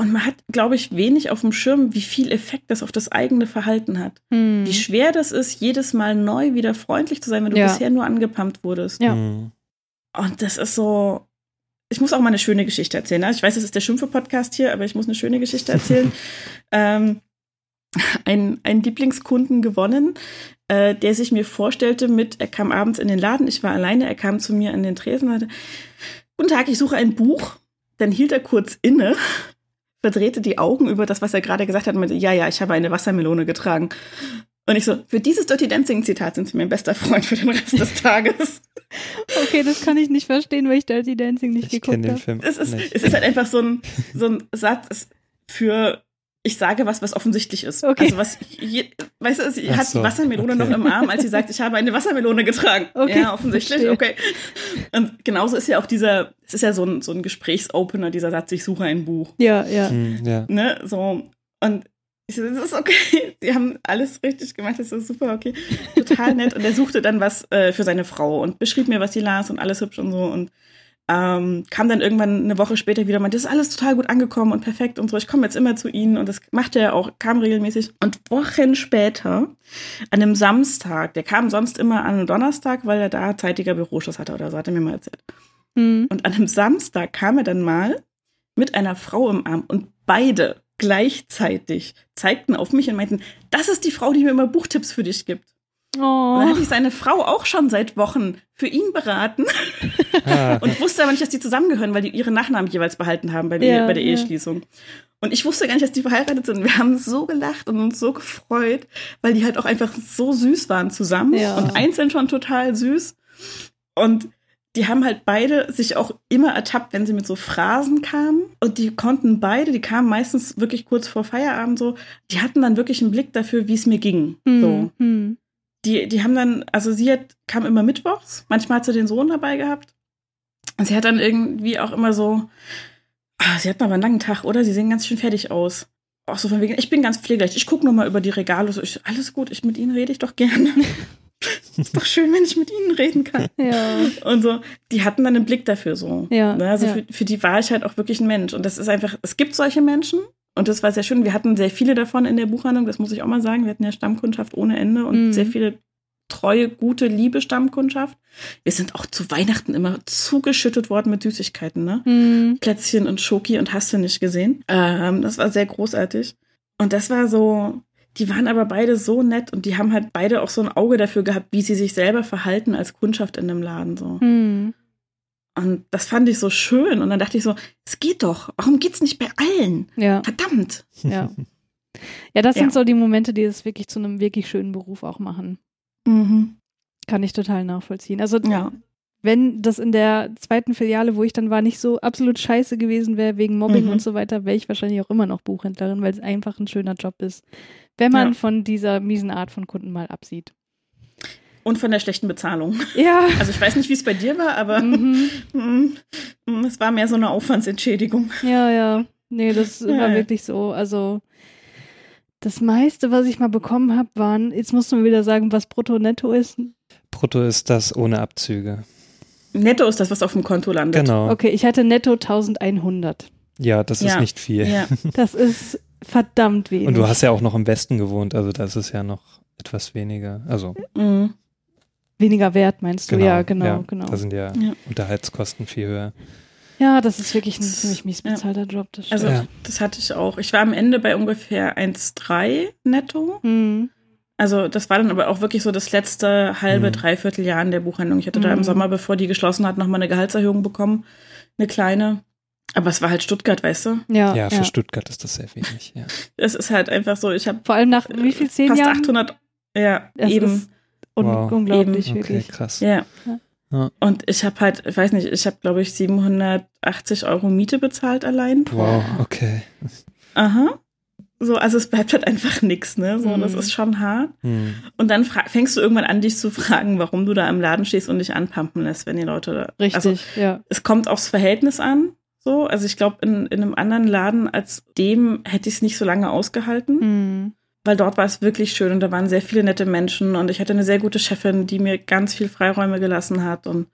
Speaker 3: Und man hat, glaube ich, wenig auf dem Schirm, wie viel Effekt das auf das eigene Verhalten hat. Hm. Wie schwer das ist, jedes Mal neu wieder freundlich zu sein, wenn du ja. bisher nur angepumpt wurdest.
Speaker 1: Ja. Hm.
Speaker 3: Und das ist so. Ich muss auch mal eine schöne Geschichte erzählen. Also ich weiß, das ist der Schimpfe-Podcast hier, aber ich muss eine schöne Geschichte erzählen. ähm, ein, einen Lieblingskunden gewonnen, äh, der sich mir vorstellte mit, er kam abends in den Laden, ich war alleine, er kam zu mir an den Tresen und sagte, Guten Tag, ich suche ein Buch. Dann hielt er kurz inne, verdrehte die Augen über das, was er gerade gesagt hat und meinte, ja, ja, ich habe eine Wassermelone getragen. Und ich so, für dieses Dirty Dancing Zitat sind Sie mein bester Freund für den Rest des Tages.
Speaker 1: Okay, das kann ich nicht verstehen, weil ich Dirty Dancing nicht ich geguckt habe.
Speaker 3: Es ist, es ist halt einfach so ein, so ein Satz für ich sage was, was offensichtlich ist. Okay. Also was, je, weißt du, sie Ach hat so. die Wassermelone okay. noch im Arm, als sie sagt, ich habe eine Wassermelone getragen. Okay. Ja, offensichtlich, Verstehe. okay. Und genauso ist ja auch dieser, es ist ja so ein, so ein Gesprächsopener, dieser Satz, ich suche ein Buch.
Speaker 1: Ja, ja. Mhm,
Speaker 3: ja. Ne, so. Und ich so, das ist okay. Sie haben alles richtig gemacht, das ist super, okay. Total nett. Und er suchte dann was äh, für seine Frau und beschrieb mir, was sie las und alles hübsch und so. Und ähm, kam dann irgendwann eine Woche später wieder, meinte, das ist alles total gut angekommen und perfekt und so. Ich komme jetzt immer zu Ihnen und das machte er auch, kam regelmäßig. Und Wochen später, an einem Samstag, der kam sonst immer an einem Donnerstag, weil er da zeitiger Büroschluss hatte oder so, hat er mir mal erzählt. Mhm. Und an einem Samstag kam er dann mal mit einer Frau im Arm und beide gleichzeitig zeigten auf mich und meinten, das ist die Frau, die mir immer Buchtipps für dich gibt. Oh. Und dann hatte ich seine Frau auch schon seit Wochen für ihn beraten ah. und wusste aber nicht, dass die zusammengehören, weil die ihre Nachnamen jeweils behalten haben bei, ja, bei der ja. Eheschließung. Und ich wusste gar nicht, dass die verheiratet sind. Wir haben so gelacht und uns so gefreut, weil die halt auch einfach so süß waren zusammen ja. und einzeln schon total süß. Und die haben halt beide sich auch immer ertappt, wenn sie mit so Phrasen kamen. Und die konnten beide, die kamen meistens wirklich kurz vor Feierabend so, die hatten dann wirklich einen Blick dafür, wie es mir ging. Mhm. So. Die, die haben dann, also sie hat, kam immer mittwochs, manchmal hat sie den Sohn dabei gehabt. Und sie hat dann irgendwie auch immer so, ah, sie hatten aber einen langen Tag, oder? Sie sehen ganz schön fertig aus. Auch so von wegen, ich bin ganz pflegeleicht, ich gucke nur mal über die Regale. So, ich, alles gut, ich, mit ihnen rede ich doch gerne. ist doch schön, wenn ich mit ihnen reden kann.
Speaker 1: Ja.
Speaker 3: Und so, die hatten dann einen Blick dafür so.
Speaker 1: Ja.
Speaker 3: Ne, also
Speaker 1: ja.
Speaker 3: Für, für die war ich halt auch wirklich ein Mensch. Und das ist einfach, es gibt solche Menschen, und das war sehr schön. Wir hatten sehr viele davon in der Buchhandlung, das muss ich auch mal sagen. Wir hatten ja Stammkundschaft ohne Ende und mhm. sehr viele treue, gute, liebe Stammkundschaft. Wir sind auch zu Weihnachten immer zugeschüttet worden mit Süßigkeiten, ne? Mhm. Plätzchen und Schoki und hast du nicht gesehen. Ähm, das war sehr großartig. Und das war so, die waren aber beide so nett und die haben halt beide auch so ein Auge dafür gehabt, wie sie sich selber verhalten als Kundschaft in dem Laden, so. Mhm. Und das fand ich so schön. Und dann dachte ich so, es geht doch. Warum geht's nicht bei allen?
Speaker 1: Ja.
Speaker 3: Verdammt.
Speaker 1: Ja. Ja, das ja. sind so die Momente, die es wirklich zu einem wirklich schönen Beruf auch machen. Mhm. Kann ich total nachvollziehen. Also, ja. wenn das in der zweiten Filiale, wo ich dann war, nicht so absolut scheiße gewesen wäre, wegen Mobbing mhm. und so weiter, wäre ich wahrscheinlich auch immer noch Buchhändlerin, weil es einfach ein schöner Job ist. Wenn man ja. von dieser miesen Art von Kunden mal absieht.
Speaker 3: Und von der schlechten Bezahlung.
Speaker 1: Ja.
Speaker 3: Also ich weiß nicht, wie es bei dir war, aber mhm. Mm, es war mehr so eine Aufwandsentschädigung.
Speaker 1: Ja, ja. Nee, das ja. war wirklich so. Also das meiste, was ich mal bekommen habe, waren, jetzt musst du mir wieder sagen, was Brutto Netto ist.
Speaker 2: Brutto ist das ohne Abzüge.
Speaker 3: Netto ist das, was auf dem Konto landet.
Speaker 2: Genau.
Speaker 1: Okay, ich hatte netto 1100.
Speaker 2: Ja, das ja. ist nicht viel. Ja.
Speaker 1: Das ist verdammt wenig.
Speaker 2: Und du hast ja auch noch im Westen gewohnt, also das ist ja noch etwas weniger. Also. Mhm
Speaker 1: weniger wert, meinst du? Genau, ja, genau, ja, genau.
Speaker 2: Da sind ja, ja, Unterhaltskosten viel höher.
Speaker 1: Ja, das ist wirklich ein ziemlich mies bezahlter Job.
Speaker 3: Das also, das hatte ich auch. Ich war am Ende bei ungefähr 1,3 netto. Mhm. Also, das war dann aber auch wirklich so das letzte halbe, mhm. dreiviertel Jahr in der Buchhandlung. Ich hatte mhm. da im mhm. Sommer, bevor die geschlossen hat, nochmal eine Gehaltserhöhung bekommen. Eine kleine. Aber es war halt Stuttgart, weißt du?
Speaker 2: Ja, ja für ja. Stuttgart ist das sehr wenig, ja.
Speaker 3: Es ist halt einfach so, ich habe.
Speaker 1: Vor allem nach wie viel, zehn
Speaker 3: fast
Speaker 1: Jahren?
Speaker 3: 800, ja, es eben.
Speaker 1: Un wow. Unglaublich, Eben. wirklich.
Speaker 2: Okay, krass.
Speaker 3: Ja. ja. Und ich habe halt, ich weiß nicht, ich habe, glaube ich, 780 Euro Miete bezahlt allein.
Speaker 2: Wow, okay.
Speaker 3: Aha. So, also es bleibt halt einfach nichts, ne? So, mhm. das ist schon hart. Mhm. Und dann fängst du irgendwann an, dich zu fragen, warum du da im Laden stehst und dich anpumpen lässt, wenn die Leute da.
Speaker 1: Richtig,
Speaker 3: also,
Speaker 1: ja.
Speaker 3: Es kommt aufs Verhältnis an. So, also ich glaube, in, in einem anderen Laden als dem hätte ich es nicht so lange ausgehalten. Mhm. Weil dort war es wirklich schön und da waren sehr viele nette Menschen und ich hatte eine sehr gute Chefin, die mir ganz viel Freiräume gelassen hat und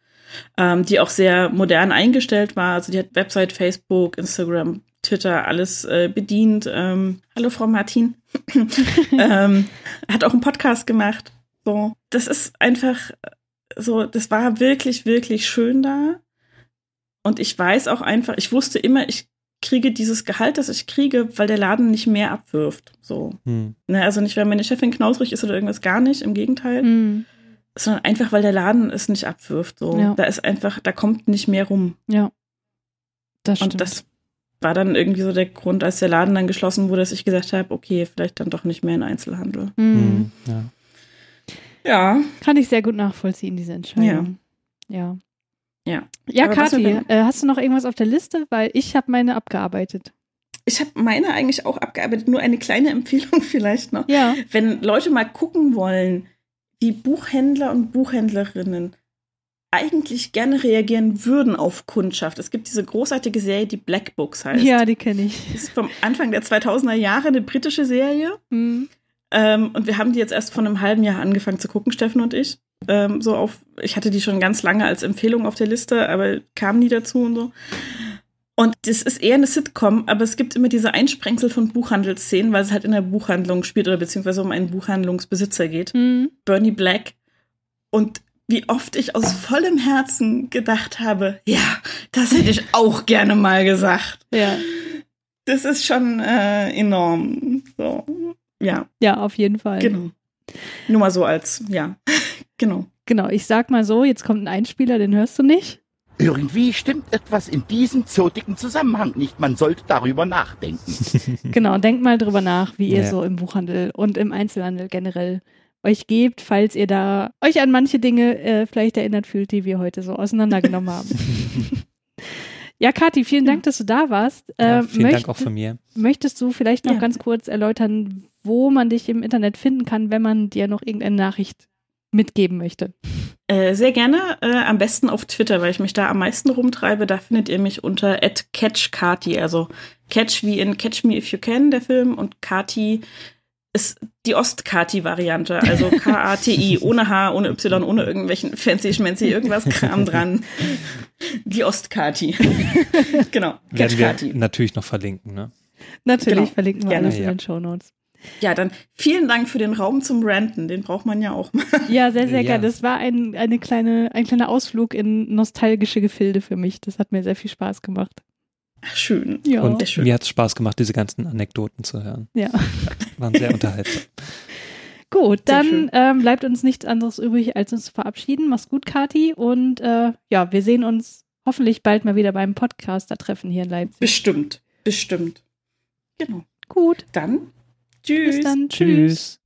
Speaker 3: ähm, die auch sehr modern eingestellt war. Also die hat Website, Facebook, Instagram, Twitter, alles äh, bedient. Ähm, hallo Frau Martin. ähm, hat auch einen Podcast gemacht. So, das ist einfach so, das war wirklich, wirklich schön da. Und ich weiß auch einfach, ich wusste immer, ich kriege dieses Gehalt, das ich kriege, weil der Laden nicht mehr abwirft. So. Hm. Ne, also nicht, weil meine Chefin knausrig ist oder irgendwas gar nicht, im Gegenteil. Hm. Sondern einfach, weil der Laden es nicht abwirft. So. Ja. Da ist einfach, da kommt nicht mehr rum.
Speaker 1: Ja.
Speaker 3: Das stimmt. Und das war dann irgendwie so der Grund, als der Laden dann geschlossen wurde, dass ich gesagt habe, okay, vielleicht dann doch nicht mehr in Einzelhandel.
Speaker 1: Hm. Ja. ja. Kann ich sehr gut nachvollziehen, diese Entscheidung. Ja. Ja.
Speaker 3: Ja.
Speaker 1: Ja, Kathi, äh, hast du noch irgendwas auf der Liste? Weil ich habe meine abgearbeitet.
Speaker 3: Ich habe meine eigentlich auch abgearbeitet. Nur eine kleine Empfehlung vielleicht noch.
Speaker 1: Ja.
Speaker 3: Wenn Leute mal gucken wollen, wie Buchhändler und Buchhändlerinnen eigentlich gerne reagieren würden auf Kundschaft. Es gibt diese großartige Serie, die Black Books heißt.
Speaker 1: Ja, die kenne ich.
Speaker 3: Das ist vom Anfang der 2000er Jahre eine britische Serie. Mhm. Ähm, und wir haben die jetzt erst vor einem halben Jahr angefangen zu gucken, Steffen und ich ähm, so auf, ich hatte die schon ganz lange als Empfehlung auf der Liste, aber kam nie dazu und so. Und das ist eher eine Sitcom, aber es gibt immer diese Einsprengsel von Buchhandelsszenen, weil es halt in der Buchhandlung spielt oder beziehungsweise um einen Buchhandlungsbesitzer geht. Mhm. Bernie Black. Und wie oft ich aus vollem Herzen gedacht habe, ja, das hätte ich auch gerne mal gesagt.
Speaker 1: Ja.
Speaker 3: Das ist schon äh, enorm. So, ja.
Speaker 1: Ja, auf jeden Fall.
Speaker 3: Genau. Nur mal so als, ja. Genau.
Speaker 1: Genau, ich sag mal so, jetzt kommt ein Einspieler, den hörst du nicht.
Speaker 4: Irgendwie stimmt etwas in diesem zotigen Zusammenhang nicht. Man sollte darüber nachdenken.
Speaker 1: genau, denkt mal drüber nach, wie ihr ja. so im Buchhandel und im Einzelhandel generell euch gebt, falls ihr da euch an manche Dinge äh, vielleicht erinnert fühlt, die wir heute so auseinandergenommen haben. ja, Kathi, vielen Dank, dass du da warst.
Speaker 2: Äh, vielen möcht, Dank auch von mir.
Speaker 1: Möchtest du vielleicht noch ja. ganz kurz erläutern, wo man dich im Internet finden kann, wenn man dir noch irgendeine Nachricht mitgeben möchte?
Speaker 3: Äh, sehr gerne, äh, am besten auf Twitter, weil ich mich da am meisten rumtreibe. Da findet ihr mich unter @catchkati, also Catch wie in Catch Me If You Can, der Film, und Kati ist die Ostkati-Variante, also K-A-T-I, ohne H, ohne Y, ohne irgendwelchen fancy schmancy irgendwas Kram dran. Die Ostkati. genau,
Speaker 2: Catch Werden wir natürlich noch verlinken, ne?
Speaker 1: Natürlich genau. verlinken wir Gerne. alles in den Show Notes.
Speaker 3: Ja, dann vielen Dank für den Raum zum Ranten. Den braucht man ja auch mal.
Speaker 1: Ja, sehr, sehr ja. gerne. Das war ein, eine kleine, ein kleiner Ausflug in nostalgische Gefilde für mich. Das hat mir sehr viel Spaß gemacht.
Speaker 3: Ach, schön.
Speaker 2: Ja. Und schön. mir hat es Spaß gemacht, diese ganzen Anekdoten zu hören.
Speaker 1: Ja.
Speaker 2: Waren sehr unterhaltsam.
Speaker 1: Gut, dann ähm, bleibt uns nichts anderes übrig, als uns zu verabschieden. Mach's gut, Kati. Und äh, ja, wir sehen uns hoffentlich bald mal wieder beim Podcaster-Treffen hier in Leipzig.
Speaker 3: Bestimmt, bestimmt. Genau.
Speaker 1: Gut.
Speaker 3: Dann Tschüss.
Speaker 1: Bis dann. Tschüss.
Speaker 2: Tschüss.